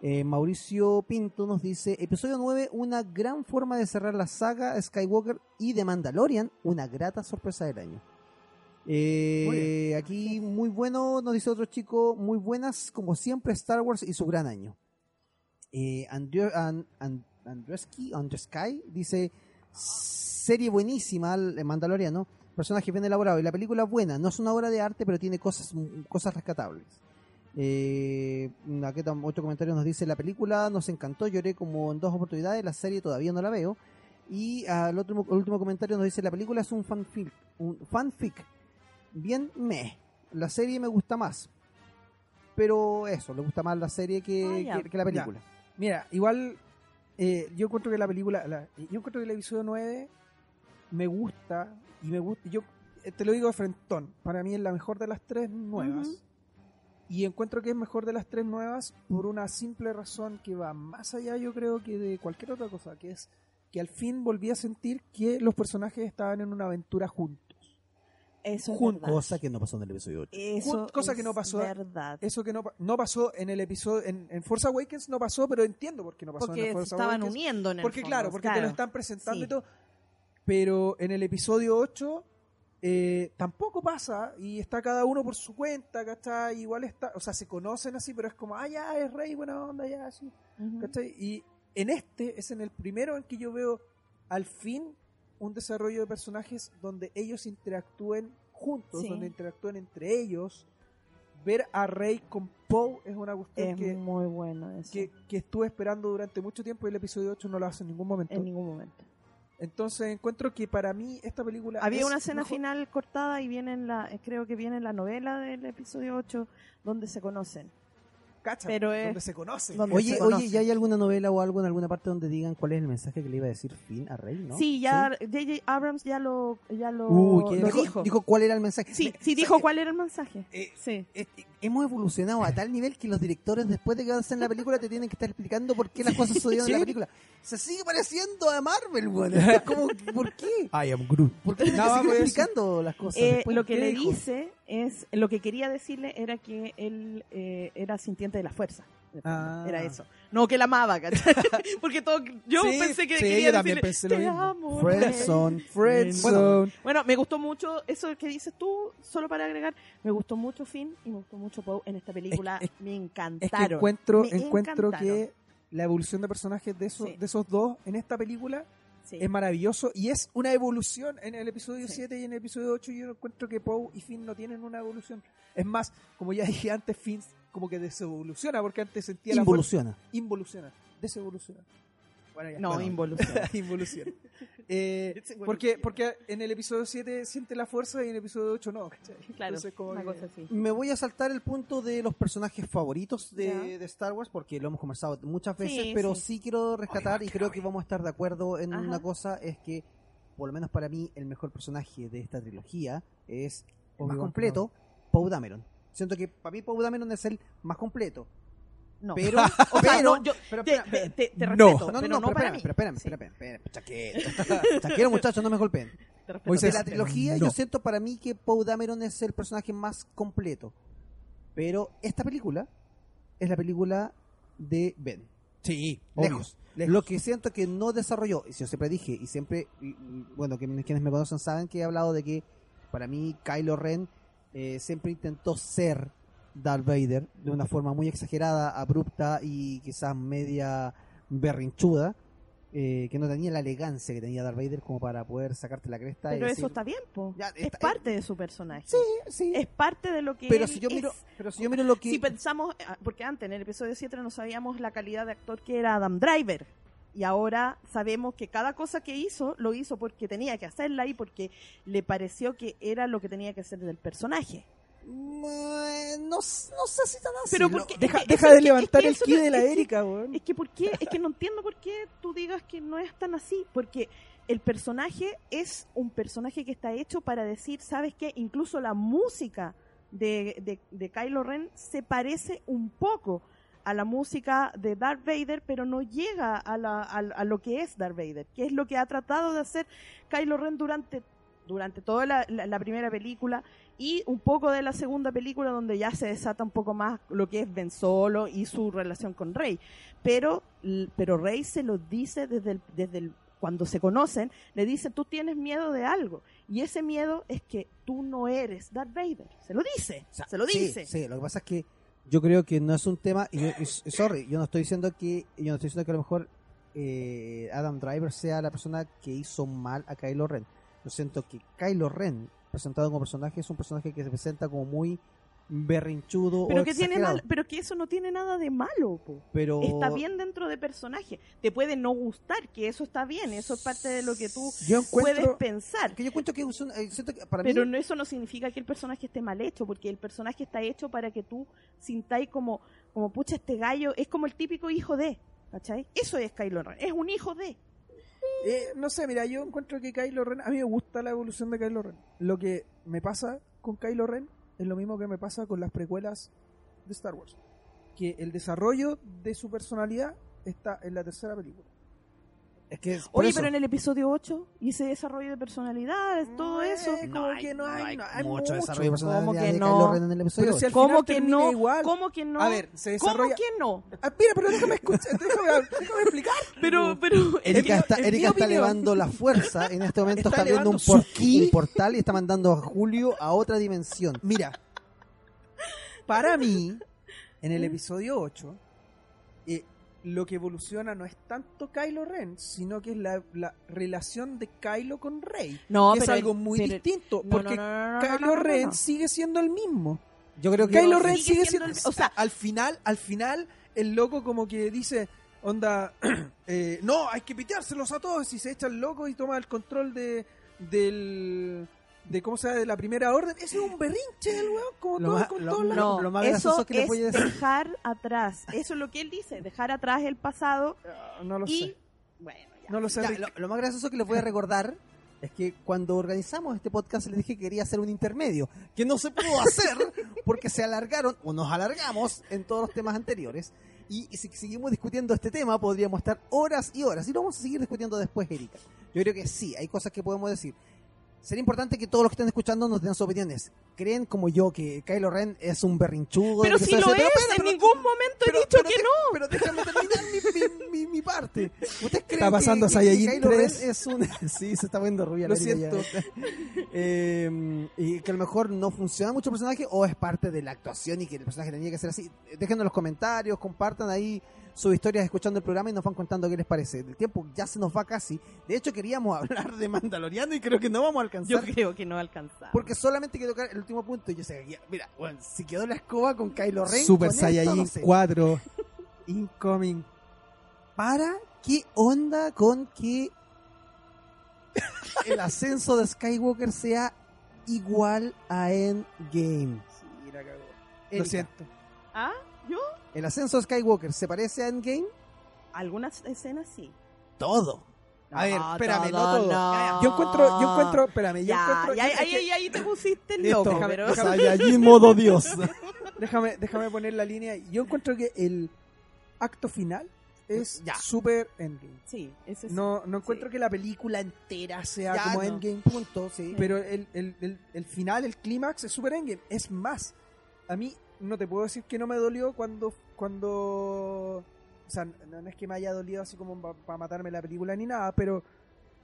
Eh, Mauricio Pinto nos dice, episodio 9, una gran forma de cerrar la saga Skywalker y de Mandalorian, una grata sorpresa del año. Eh, Muy aquí muy bueno, nos dice otro chico, muy buenas como siempre Star Wars y su gran año. Eh, Andrew, An- An- Andreski, Andresky dice, serie buenísima, el Mandaloriano, personaje bien elaborado y la película es buena, no es una obra de arte pero tiene cosas, cosas rescatables. Eh, aquí tam- otro comentario nos dice, la película nos encantó, lloré como en dos oportunidades, la serie todavía no la veo. Y al otro, el último comentario nos dice, la película es un fanfic, un fanfic. Bien, me. La serie me gusta más. Pero eso, le gusta más la serie que, Ah, ya. que- que la película. Mira, igual eh, yo encuentro que la película, la- yo encuentro que el episodio 9 me gusta y me gusta, yo eh, te lo digo de frentón, para mí es la mejor de las tres nuevas. Ujú. Y encuentro que es mejor de las tres nuevas por una simple razón que va más allá, yo creo, que de cualquier otra cosa, que es que al fin volví a sentir que los personajes estaban en una aventura juntos. Eso es. Cosa que no pasó en el episodio 8. Eso cosa que es no pasó- verdad. Eso que no, no pasó en el episodio, en, en Force Awakens no pasó, pero entiendo por qué no pasó en porque el se Force estaban Awakens. uniendo en el Porque fondo, claro, porque te lo claro. están presentando Sí. y todo. Pero en el episodio 8 eh, tampoco pasa y está cada uno por su cuenta, ¿cachai? Igual está, o sea, se conocen así, pero es como, ah, ya, es rey, buena onda, ya, así. ¿cachai? Y en este es en el primero en que yo veo al fin un desarrollo de personajes donde ellos interactúen juntos, Sí. donde interactúen entre ellos. Ver a Rey con Poe es una cuestión Es que, muy bueno que, que estuve esperando durante mucho tiempo y el episodio 8 no lo hace en ningún momento. en ningún momento. Entonces encuentro que para mí esta película Había es una escena mejor- final cortada y viene en la, creo que viene en la novela del episodio 8 donde se conocen. Cacha, pero es- donde se conocen. donde Oye, se oye, conocen. ¿ya hay alguna novela o algo en alguna parte donde digan cuál es el mensaje que le iba a decir Finn a Rey, no? Sí, ya J.J. Abrams ya lo, ya lo, ¿qué lo dijo, dijo. dijo cuál era el mensaje. Sí, Me- sí ¿sabes dijo cuál era el mensaje. Eh, Sí. eh, hemos evolucionado a tal nivel que los directores después de que hacen la película te tienen que estar explicando por qué las cosas sucedieron en la Sí. película. Se sigue pareciendo a Marvel, weón. Es como, ¿por qué? I am Groot. ¿Por qué No, pues, explicando las cosas? Eh, lo que ¿qué le dijo? dice es, lo que quería decirle era que él eh, era sintiente de la fuerza. Ah. Era eso. No que la amaba, ¿cachai? Porque todo, yo Sí, pensé que sí, quería yo también decirle, pensé lo te mismo". amo. Friendzone. Friendzone. Bueno, me gustó mucho eso que dices tú, solo para agregar, me gustó mucho Finn y me gustó mucho Poe en esta película, Es- me Es encantaron. que encuentro, Me encuentro encantaron. que la evolución de personajes de esos, Sí. de esos dos en esta película Sí. es maravilloso y es una evolución en el episodio Sí. 7 y en el episodio 8 yo encuentro que Poe y Finn no tienen una evolución. Es más, como ya dije antes, Finn como que desevoluciona porque antes sentía la fuerza. Involuciona. Involuciona. Desevoluciona. Bueno, ya. no, bueno. involución. Involuciona. Eh, porque, porque en el episodio 7 siente la fuerza y en el episodio 8 no. ¿cachai? claro, Entonces, como una que- cosa así. Me voy a saltar el punto de los personajes favoritos de, de Star Wars, porque lo hemos conversado muchas veces, Sí, pero sí. sí, quiero rescatar y creo que vamos a estar de acuerdo en Ajá. una cosa, es que, por lo menos para mí, el mejor personaje de esta trilogía es el más completo, Poe Dameron. Siento que para mí Poe Dameron es el más completo. No. Pero, o sea, pero- no, yo pero te, espera, te- te- te No. respeto, no, no, pero no, no, pero para espérame, mí. pero espérame, Sí, espérame, espérame, chaquero. Chaquero, muchachos, no me golpeen. respeto. De la trilogía, no. yo siento para mí que Poe Dameron es el personaje más completo. Pero esta película es la película de Ben. Sí, Lejos. Lo que siento que no desarrolló, y yo siempre dije, y siempre, y, bueno, que quienes me conocen saben que he hablado de que para mí Kylo Ren eh, siempre intentó ser Darth Vader de una forma muy exagerada, abrupta y quizás media berrinchuda, eh, que no tenía la elegancia que tenía Darth Vader como para poder sacarte la cresta. y Pero decir, eso está bien, po. Ya, es está- parte de su personaje. Sí, sí. Es parte de lo que pero él si yo miro, es. pero si yo miro lo que Si pensamos, ah, porque antes en el episodio 7 no sabíamos la calidad de actor que era Adam Driver. Y ahora sabemos que cada cosa que hizo, lo hizo porque tenía que hacerla y porque le pareció que era lo que tenía que hacer del personaje. Mm, no, no sé si tan así. Pero porque- Deja, deja es de levantar es que el ki de la es Erika, weón. Es que, ¿por qué? es que no entiendo por qué tú digas que no es tan así. Porque el personaje es un personaje que está hecho para decir, ¿sabes qué? Incluso la música de, de, de Kylo Ren se parece un poco a la música de Darth Vader, pero no llega a, la- a, a lo que es Darth Vader, que es lo que ha tratado de hacer Kylo Ren durante, durante toda la, la- la primera película y un poco de la segunda película donde ya se desata un poco más lo que es Ben Solo y su relación con Rey. Pero, pero Rey se lo dice desde el, desde el, cuando se conocen, le dice, tú tienes miedo de algo. Y ese miedo es que tú no eres Darth Vader. Se lo dice, O sea, se lo sí, dice. Sí, lo que pasa es que yo creo que no es un tema. Y, yo- y- y sorry, yo no estoy diciendo que yo no estoy diciendo que a lo mejor eh, Adam Driver sea la persona que hizo mal a Kylo Ren. Yo siento que Kylo Ren, presentado como personaje, es un personaje que se presenta como muy berrinchudo Pero o que, tiene mal- pero que eso no tiene nada de malo, po. Pero Está bien dentro de personaje. Te puede no gustar, que eso está bien. Eso es parte de lo que tú Yo puedes pensar. que yo encuentro que es un- eh, siento que para Pero mí no, eso no significa que el personaje esté mal hecho, porque el personaje está hecho para que tú sintáis como, como pucha, este gallo es como el típico hijo de, ¿cachai? Eso es Kylo Ren, es un hijo de. Eh, no sé, mira, yo encuentro que Kylo Ren, a mí me gusta la evolución de Kylo Ren. Lo que me pasa con Kylo Ren es lo mismo que me pasa con las precuelas de Star Wars. Que el desarrollo de su personalidad está en la tercera película. Es que es por Oye, eso. pero en el episodio 8, y ese desarrollo de personalidades, todo eso. como que no hay, no hay mucho mucho. desarrollo de personalidad ¿Cómo que no? Kylo Ren en el episodio Pero si al ocho. ¿Cómo que no? igual. ¿Cómo que no? A ver, se ¿Cómo desarrolla. que no? Ah, mira, pero déjame escuchar, déjame, déjame explicar. Pero, pero. Erika está, Erika está elevando la fuerza. En este momento Está está, viendo un, por- un portal y está mandando a Julio a otra dimensión. Mira, para mí, en el episodio 8, eh, lo que evoluciona no es tanto Kylo Ren, sino que es la, la relación de Kylo con Rey. No, que es pero algo el- muy pero- distinto, no, porque no, no, Kylo Ren sigue siendo el mismo. Yo creo que Kylo Ren sigue siendo siendo, el- o sea- al final, al final, el loco como que dice, onda, eh, no, hay que piteárselos a todos y se echa el loco y toma el control de del de cómo se de la primera orden. Ese es un berrinche el weón, como Lo todo, más- con lo- todos los- No, lo más eso gracioso que le es voy a decir. dejar atrás. Eso es lo que él dice, dejar atrás el pasado Ah, No lo y sé. bueno, ya. No lo sé. Ya, lo, lo más gracioso que les voy a recordar es que cuando organizamos este podcast les dije que quería hacer un intermedio, que no se pudo hacer porque se alargaron o nos alargamos en todos los temas anteriores. Y, y si seguimos discutiendo este tema podríamos estar horas y horas y lo vamos a seguir discutiendo después, Erika. Yo creo que sí, hay cosas que podemos decir. Sería importante que todos los que estén escuchando nos den sus opiniones. ¿Creen como yo que Kylo Ren es un berrinchudo? Pero si lo hace- es, pero en pero- ningún momento pero- he dicho que no. Pero déjame terminar mi, mi- mi- mi parte. ¿Ustedes creen Está pasando que, que- Saiyajin que Kylo Ren 3? es un... Sí, se está viendo rubia. Lo la siento. Eh, y que a lo mejor no funciona mucho el personaje o es parte de la actuación y que el personaje tenía que ser así. Déjenos en los comentarios, compartan ahí sus historias escuchando el programa y nos van contando qué les parece. El tiempo ya se nos va casi. De hecho, queríamos hablar de Mandaloriano y creo que no vamos a Yo alcanzar. creo que no alcanzamos. Porque solamente quiero tocar el último punto. Y yo sé, que- mira, bueno, si quedó la escoba con Kylo Ren. Super Saiyajin no sé. 4 incoming. para qué onda con que el ascenso de Skywalker sea igual a Endgame. Sí, la cagó. Lo siento. ¿Ah? ¿Yo? ¿El ascenso de Skywalker se parece a Endgame? Algunas escenas sí. Todo. A ver, No, espérame, no todo, todo. no. Yo encuentro, yo encuentro, espérame, yo Ya, encuentro, ya, ahí, ahí, te pusiste loco, Déjame- pero... déjame- Saiyajin modo Dios. déjame, déjame poner la línea. Yo encuentro que el acto final es super endgame. Sí, ese sí. No, no encuentro Sí. que la película entera sea Ya, como no. endgame, Punto, sí. pero el, el, el, el final, el clímax es super endgame. Es más, a mí no te puedo decir que no me dolió cuando, cuando, o sea, no, es que me haya dolido así como para matarme la película ni nada, pero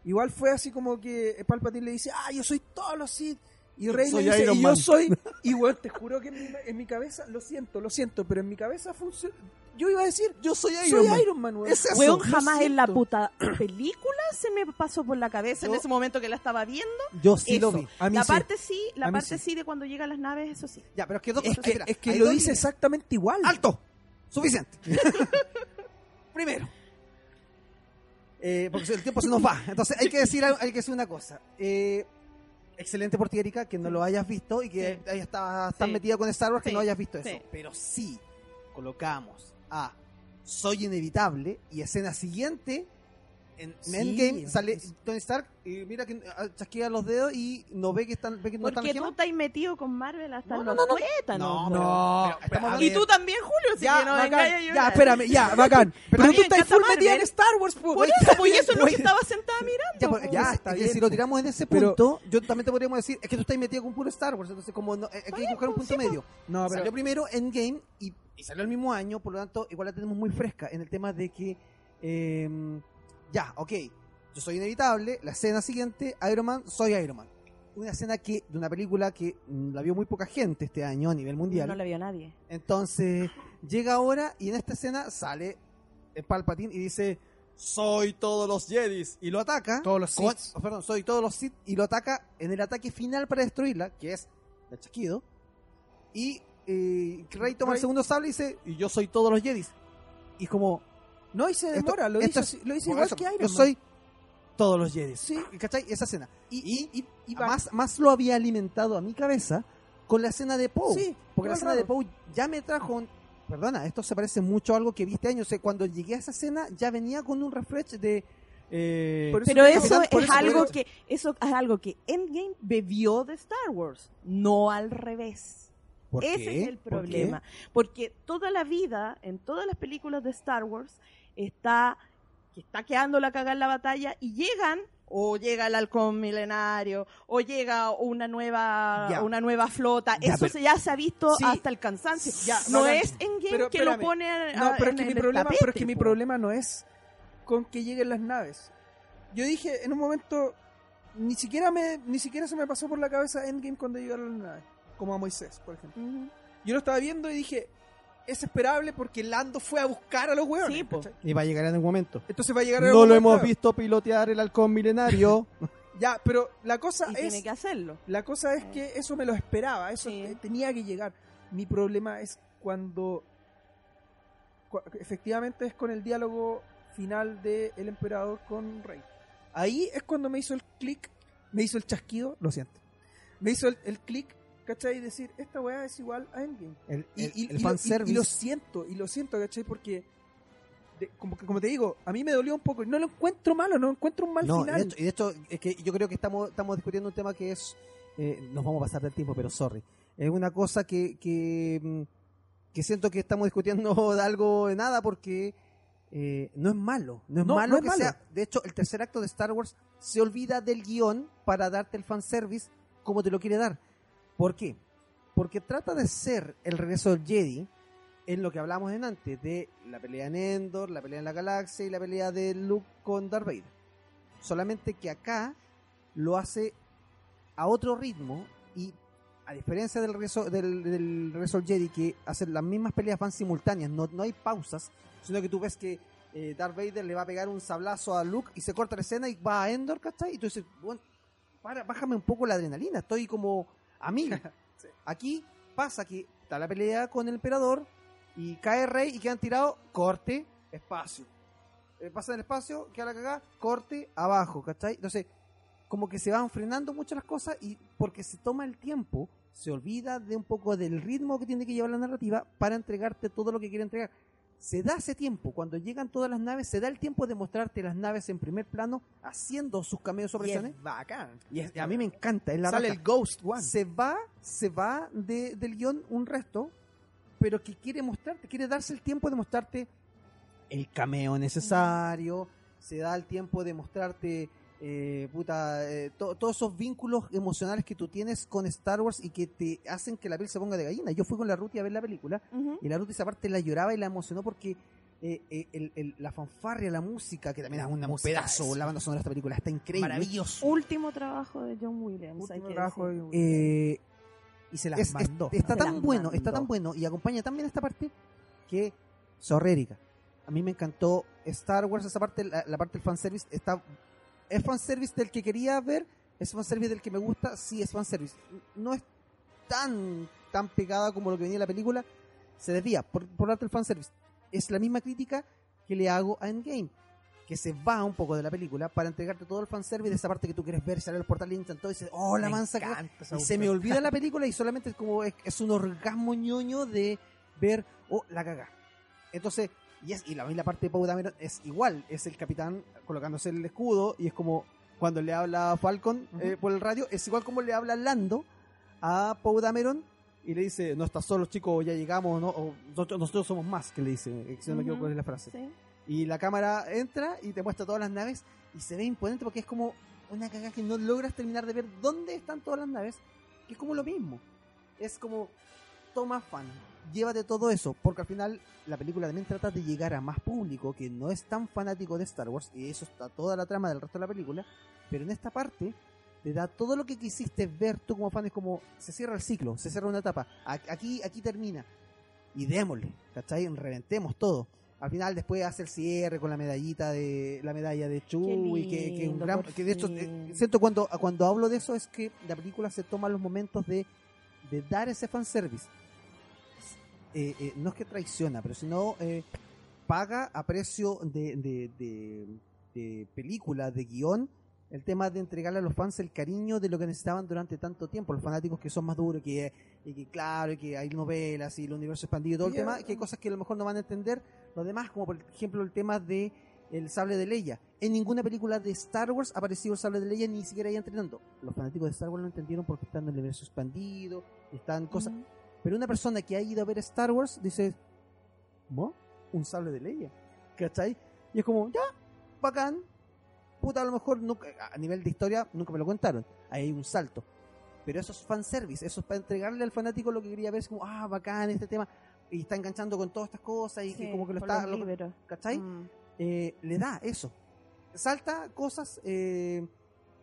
igual fue así como que Palpatine le dice, ah, yo soy todos los Sith. Y Rey Soy le dice, Iron y Man". yo soy, y bueno, te juro que en mi, en mi cabeza, lo siento, lo siento, pero en mi cabeza funciona. Yo iba a decir, Yo soy soy Iron Man. Iron Man, weón. Es eso. Weón, jamás en la puta película se me pasó por la cabeza en ese momento que la estaba viendo. Yo sí lo vi. A mí la sí. parte sí, la A mí parte sí. sí. de cuando llegan las naves, eso sí. Ya, pero es que dos Es cosas- que, espera, es que lo dice líneas. exactamente igual. ¡Alto! Suficiente. Primero. Eh, porque el tiempo se nos va. Entonces hay que decir, algo- hay que decir una cosa. Eh, excelente por ti, Erika, que no lo hayas visto y que Sí. estado tan Sí. metida con Star Wars que no hayas visto eso. Pero sí colocamos a Soy Inevitable y escena siguiente en Sí, Endgame sale Tony Stark y mira que ah, chasquea los dedos y no ve que están ve que no están Porque tú estás metido con Marvel hasta No, los no, no, no. tuétanos, No, po. pero- No, pero estamos Y tú también, Julio, Ya, que no bacán, vengáis a ya, espérame, ya, bacán. Pero, tú estás full metida en. Star Wars, po, Por güey. eso, pues eso es lo que estaba sentada mirando. Ya, pues, ya, está es que bien, si lo tiramos en ese Pero- punto, yo también te podríamos decir, es que tú estás metido con puro Star Wars, entonces como no, eh, hay que buscar un punto sí, medio. No, Salió pero primero Endgame y, y salió el mismo año, por lo tanto, igual la tenemos muy fresca en el tema de que, eh, ya, ok, yo soy inevitable, la escena siguiente, Iron Man, soy Iron Man. Una escena que, de una película que mm, la vio muy poca gente este año a nivel mundial. No la vio nadie. Entonces, llega ahora y en esta escena sale el Palpatine y dice, soy todos los Jedis. Y lo ataca. todos los con- Sith. oh, perdón, soy todos los Sith. Y lo ataca en el ataque final para destruirla, que es el chasquido. Y eh, Rey toma el segundo sable y dice, y yo soy todos los Jedis. Y como, No, y se Esto- demora, lo esto dice, es- lo dice por igual eso, que Iron yo Man. soy todos los Jedis. Sí. ¿Cachai? Esa escena. Y, y, y, y va- más, más lo había alimentado a mi cabeza con la escena de Poe. Sí, porque la escena de. Poe ya me trajo... un- Perdona, esto se parece mucho a algo que vi este año. O sea, cuando llegué a esa escena ya venía con un refresh de... eh, eso Pero eso Capitán, es eso algo que eso es algo que Endgame bebió de Star Wars, no al revés. ¿por Ese qué? es el ¿Por qué? problema, porque toda la vida en todas las películas de Star Wars está que está quedando la cagada en la batalla y llegan o llega el halcón milenario o llega una nueva Ya. una nueva flota, Ya, eso pero- ya se ha visto Sí. hasta el cansancio. Ya, no es Endgame Pero que espérame. lo pone a- No, pero es en que mi el problema, tapete, pero es que mi problema no es con que lleguen las naves. Yo dije en un momento ni siquiera me ni siquiera se me pasó por la cabeza Endgame cuando llegaron las naves, como a Moisés, por ejemplo. Yo lo estaba viendo y dije, es esperable porque Lando fue a buscar a los hueones. Sí. Y va a llegar en algún momento. Entonces va a llegar en No algún lo momento. hemos visto pilotear el halcón milenario. Ya, pero la cosa Y es tiene que hacerlo. La cosa es Eh. que eso me lo esperaba, eso Sí. te- tenía que llegar. Mi problema es cuando, cua- efectivamente es con el diálogo final de el emperador con Rey. Ahí es cuando me hizo el clic, me hizo el chasquido, lo siento. Me hizo el, el clic, ¿cachai? Y decir, esta weá es igual a Endgame. El, Y, el- y- y y- y lo siento, y lo siento, ¿cachai? Porque, de- como, como te digo, a mí me dolió un poco. No lo encuentro malo, no encuentro un mal No, final. de y de hecho, es que yo creo que estamos, estamos discutiendo un tema que es. eh, nos vamos a pasar del tiempo, pero sorry. Es una cosa que, que, mm, que siento que estamos discutiendo de algo de nada porque eh, no es malo. No es No, malo no es que malo. sea. De hecho, el tercer acto de Star Wars se olvida del guion para darte el fanservice como te lo quiere dar. ¿Por qué? Porque trata de ser el regreso del Jedi en lo que hablamos en antes, de la pelea en Endor, la pelea en la galaxia y la pelea de Luke con Darth Vader. Solamente que acá lo hace a otro ritmo y a diferencia del regreso del, del Jedi que hacen las mismas peleas van simultáneas, no, no hay pausas, sino que tú ves que eh, Darth Vader le va a pegar un sablazo a Luke y se corta la escena y va a Endor, ¿cachai? Y tú dices, bueno, para, bájame un poco la adrenalina, estoy como a. Sí. Aquí pasa que está la pelea con el emperador y cae Rey y quedan tirados, corte, espacio. Eh, pasa el espacio, queda la cagada, corte, abajo, ¿cachai? Entonces, como que se van frenando muchas las cosas y porque se toma el tiempo, se olvida de un poco del ritmo que tiene que llevar la narrativa para entregarte todo lo que quiere entregar. Se da ese tiempo, cuando llegan todas las naves, se da el tiempo de mostrarte las naves en primer plano haciendo sus cameos Y apariciones. es bacán. Y es- a mí me encanta, es la Sale el Ghost One. Se va, se va de- del guion un resto, pero que quiere mostrarte, quiere darse el tiempo de mostrarte el cameo necesario, se da el tiempo de mostrarte eh, puta, eh, to- todos esos vínculos emocionales que tú tienes con Star Wars y que te hacen que la piel se ponga de gallina. Yo fui con la Ruti a ver la película y la Ruti esa parte la lloraba y la emocionó porque eh, eh, el- el- la fanfarria, la música, que también es una- un Música pedazo, es- la banda sonora de esta película está increíble. Maravilloso. Último trabajo de John Williams. Último trabajo de- Eh, y se las es- es- mandó. está Se tan bueno, está tan bueno y acompaña tan bien esta parte que sorrérica. A mí me encantó Star Wars, esa parte, la, la parte del fanservice, está es fanservice del que quería ver, es fanservice del que me gusta, sí es fanservice. No es tan tan pegada como lo que venía en la película, se desvía por, por darte el fanservice. Es la misma crítica que le hago a Endgame, que se va un poco de la película para entregarte todo el fanservice de esa parte que tú quieres ver, sale el portal y todo y dices, oh, la mansa que y se me olvida la película y solamente es como es, es un orgasmo ñoño de ver oh la caga entonces y es y la, y la parte de Poe Dameron es igual es el capitán colocándose el escudo y es como cuando le habla Falcon eh, por el radio es igual como le habla Lando a Poe Dameron y le dice no estás solo chicos ya llegamos no o nosotros, nosotros somos más que le dice eh, si no me equivoco Ujú. es la frase Sí. y la cámara entra y te muestra todas las naves y se ve imponente porque es como una cagada que no logras terminar de ver dónde están todas las naves, que es como lo mismo. Es como, toma fan, llévate todo eso, porque al final la película también trata de llegar a más público que no es tan fanático de Star Wars, y eso está toda la trama del resto de la película, pero en esta parte te da todo lo que quisiste ver tú como fan, es como, se cierra el ciclo, se cierra una etapa, aquí, aquí termina, y démosle, ¿cachai? Reventemos todo. Al final después hace el cierre con la medallita de la medalla de Chewie, que, que, un gran, que de hecho eh, siento cuando cuando hablo de eso es que la película se toma los momentos de, de dar ese fanservice. Eh, eh, no es que traiciona, pero sino eh, paga a precio de, de, de, de película, de guion, el tema de entregarle a los fans el cariño de lo que necesitaban durante tanto tiempo. Los fanáticos que son más duros, que, y que claro, y que hay novelas y el universo expandido y todo el tema, que hay cosas que a lo mejor no van a entender los demás, como por ejemplo el tema de el sable de Leia. En ninguna película de Star Wars ha aparecido el sable de Leia, ni siquiera ahí entrenando. Los fanáticos de Star Wars lo entendieron porque están en el universo expandido, están cosas... Pero una persona que ha ido a ver Star Wars dice, ¿mo? Un sable de Leia. ¿Cachai? Y es como, ya, bacán. Puta, a lo mejor nunca- a nivel de historia nunca me lo contaron. Ahí hay un salto. Pero eso es fanservice, eso es para entregarle al fanático lo que quería ver, es como, ah, bacán este tema. Y está enganchando con todas estas cosas y Sí, como que lo está... lo-. ¿Cachai? Mm. eh, le da eso. Salta cosas eh,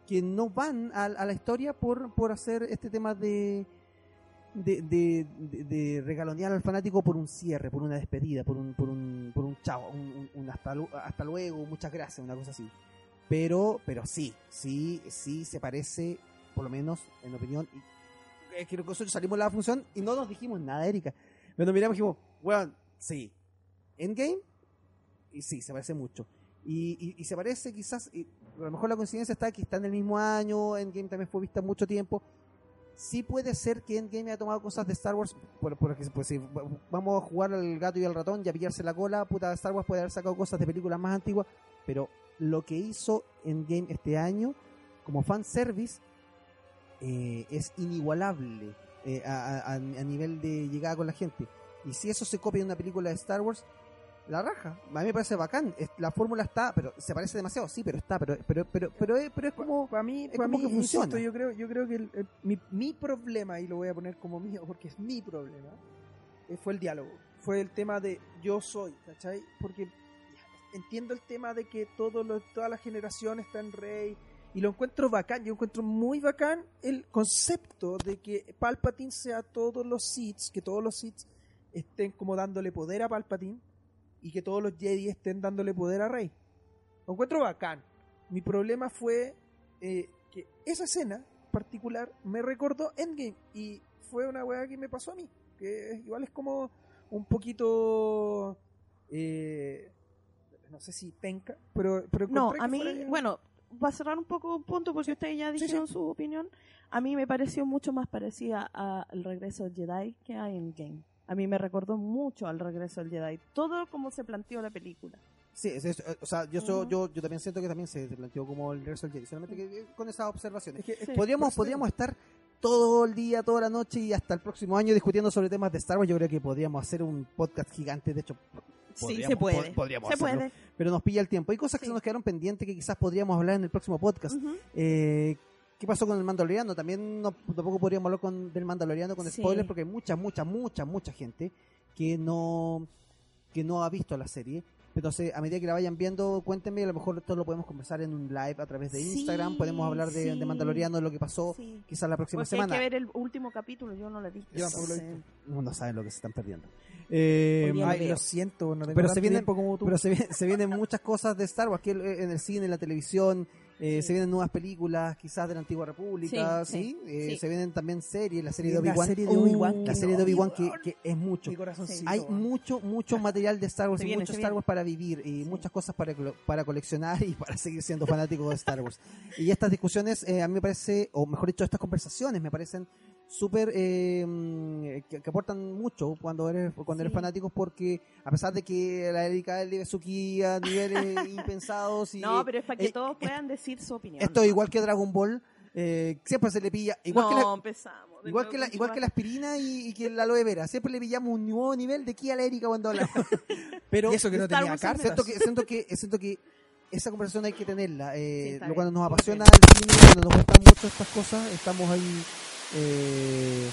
que no van a, a la historia por, por hacer este tema de, de, de, de- regalonear al fanático por un cierre, por una despedida, por un, por un, por un chao, un, un- hasta, hasta luego, muchas gracias, una cosa así. Pero, pero sí, sí, sí se parece, por lo menos en opinión. Es que nosotros salimos de la función y no nos dijimos nada, Erika. Pero miramos y dijimos, bueno, sí. Endgame y sí, se parece mucho. Y, y, y se parece quizás, y a lo mejor la coincidencia está que está en el mismo año, Endgame también fue vista mucho tiempo. Sí puede ser que Endgame haya tomado cosas de Star Wars, por- pues, vamos a jugar al gato y al ratón y a pillarse la cola, puta, Star Wars puede haber sacado cosas de películas más antiguas, pero lo que hizo Endgame este año, como fanservice, eh, es inigualable eh, a, a- nivel de llegada con la gente. Y si eso se copia en una película de Star Wars, la raja. A mí me parece bacán. La fórmula está, pero se parece demasiado, sí, pero está, pero pero pero pero es, pero es como para mí, es para como mí, que funciona. insisto, yo creo, yo creo que el- el- mi, mi problema, y lo voy a poner como mío porque es mi problema, eh, fue el diálogo. Fue el tema de yo soy, ¿cachai? Porque entiendo el tema de que todo lo, toda la generación está en Rey y lo encuentro bacán. Yo encuentro muy bacán el concepto de que Palpatine sea todos los Sith, que todos los Sith estén como dándole poder a Palpatine y que todos los Jedi estén dándole poder a Rey. Lo encuentro bacán. Mi problema fue eh, que esa escena particular me recordó Endgame y fue una weá que me pasó a mí. Que igual es como un poquito. eh, no sé si penca, pero, pero No, a mí, bueno, va a cerrar un poco un punto porque ustedes ya sí, dijeron sí. su opinión. A mí me pareció mucho más parecida al regreso del Jedi que a Endgame. A mí me recordó mucho al regreso del Jedi. Todo como se planteó la película. Sí, es o sea, yo, so- yo, yo también siento que también se planteó como el regreso del Jedi, solamente que eh, con esas observaciones. Es que- es Sí. Podríamos, podríamos estar todo el día, toda la noche y hasta el próximo año discutiendo sobre temas de Star Wars. Yo creo que podríamos hacer un podcast gigante, de hecho, sí, se puede. pod- podríamos se hacerlo. puede. pero nos pilla el tiempo. Hay cosas que se nos quedaron pendientes que quizás podríamos hablar en el próximo podcast. Eh, ¿Qué pasó con el Mandaloriano? También no, tampoco podríamos hablar con, del Mandaloriano con Sí. spoilers porque hay mucha, mucha, mucha, mucha gente que no que no ha visto la serie. Entonces, a medida que la vayan viendo, cuéntenme, a lo mejor esto lo podemos conversar en un live a través de Sí, Instagram, podemos hablar de, sí. de Mandaloriano, de lo que pasó Sí. quizás la próxima Porque semana. hay que ver el último capítulo, yo no lo he visto. Yo lo he No, no saben lo que se están perdiendo. Eh, lo lo siento, no tengo Pero se vienen- como tú. Pero se, vienen- se vienen muchas cosas de Star Wars, en el cine, en la televisión, eh, Sí. se vienen nuevas películas, quizás de la Antigua República, ¿sí? Sí, sí, Eh, sí. Se vienen también series, la serie de la Obi-Wan. serie de Obi-Wan, Uh, que la serie de Obi-Wan que, que es mucho. Mi corazoncito. Hay weón. mucho, mucho material de Star Wars y mucho Star. Wars para vivir y Sí. muchas cosas para, colo- para coleccionar y para seguir siendo fanático de Star Wars. Y estas discusiones, eh, a mí me parece, o mejor dicho, estas conversaciones me parecen súper eh, que, que aportan mucho cuando eres cuando eres fanático porque a pesar de que la Erika vive su ki a niveles impensados y No, pero es para que eh, todos eh, puedan decir su opinión. esto es igual que Dragon Ball eh, siempre se le pilla igual no, que la, empezamos. Igual que, la, igual que la aspirina y, y que la aloe vera. Siempre le pillamos un nuevo nivel de aquí a la Erika cuando hablamos. Pero Y eso que no Star tenía cartas. siento que, siento que, siento que esa conversación hay que tenerla. Eh, Sí, cuando nos apasiona el cine, cuando nos gustan mucho estas cosas, estamos ahí eh,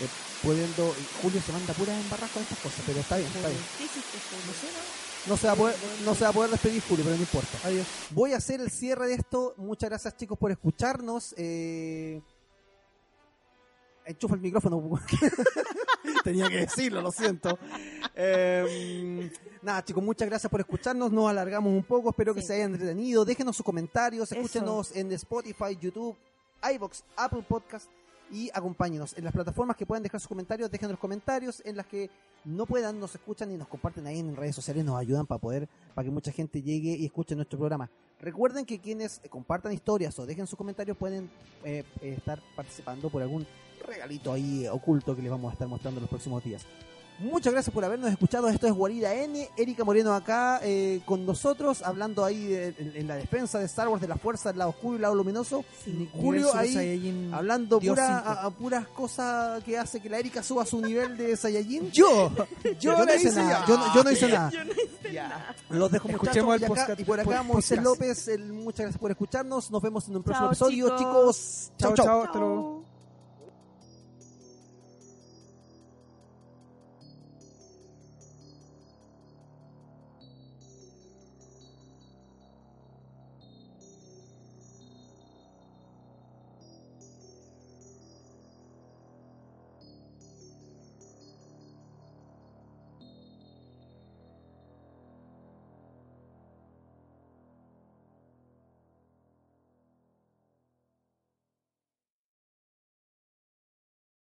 eh, pudiendo... Julio se manda pura embarrar con estas cosas, pero está bien, está bien. ¿Qué hiciste, Julio? No se va a poder, no se va a poder despedir Julio, pero no importa. Adiós. Voy a hacer el cierre de esto. Muchas gracias chicos por escucharnos. Eh... Enchufa el micrófono. Tenía que decirlo, lo siento. Eh, nada, chicos, muchas gracias por escucharnos. Nos alargamos un poco. Espero que Sí. se hayan entretenido. Déjenos sus comentarios. Eso. Escúchenos en Spotify, YouTube, iBox, Apple Podcast. Y acompáñenos en las plataformas que pueden dejar sus comentarios. Dejen los comentarios en las que no puedan, nos escuchan y nos comparten ahí en redes sociales, nos ayudan para poder, para que mucha gente llegue y escuche nuestro programa. Recuerden que quienes compartan historias o dejen sus comentarios pueden eh, estar participando por algún regalito ahí oculto que les vamos a estar mostrando los próximos días. Muchas gracias por habernos escuchado. Esto es Guarida N. Erika Moreno acá eh, con nosotros, hablando ahí de- en, en la defensa de Star Wars, de la fuerza, del lado oscuro y el lado luminoso. Julio ahí Saiyajin hablando pura, a, a puras cosas que hace que la Erika suba su nivel de Saiyajin. Yo, Yo, yo no hice nada. Yo, no- yo no hice nada. Yo no hice nada. Los dejo Escuchemos muchachos. el y, acá- podcast- y por acá. Moisés López, el- muchas gracias por escucharnos. Nos vemos en un próximo Chao, episodio, chicos. Chao, chau. chao. Chao.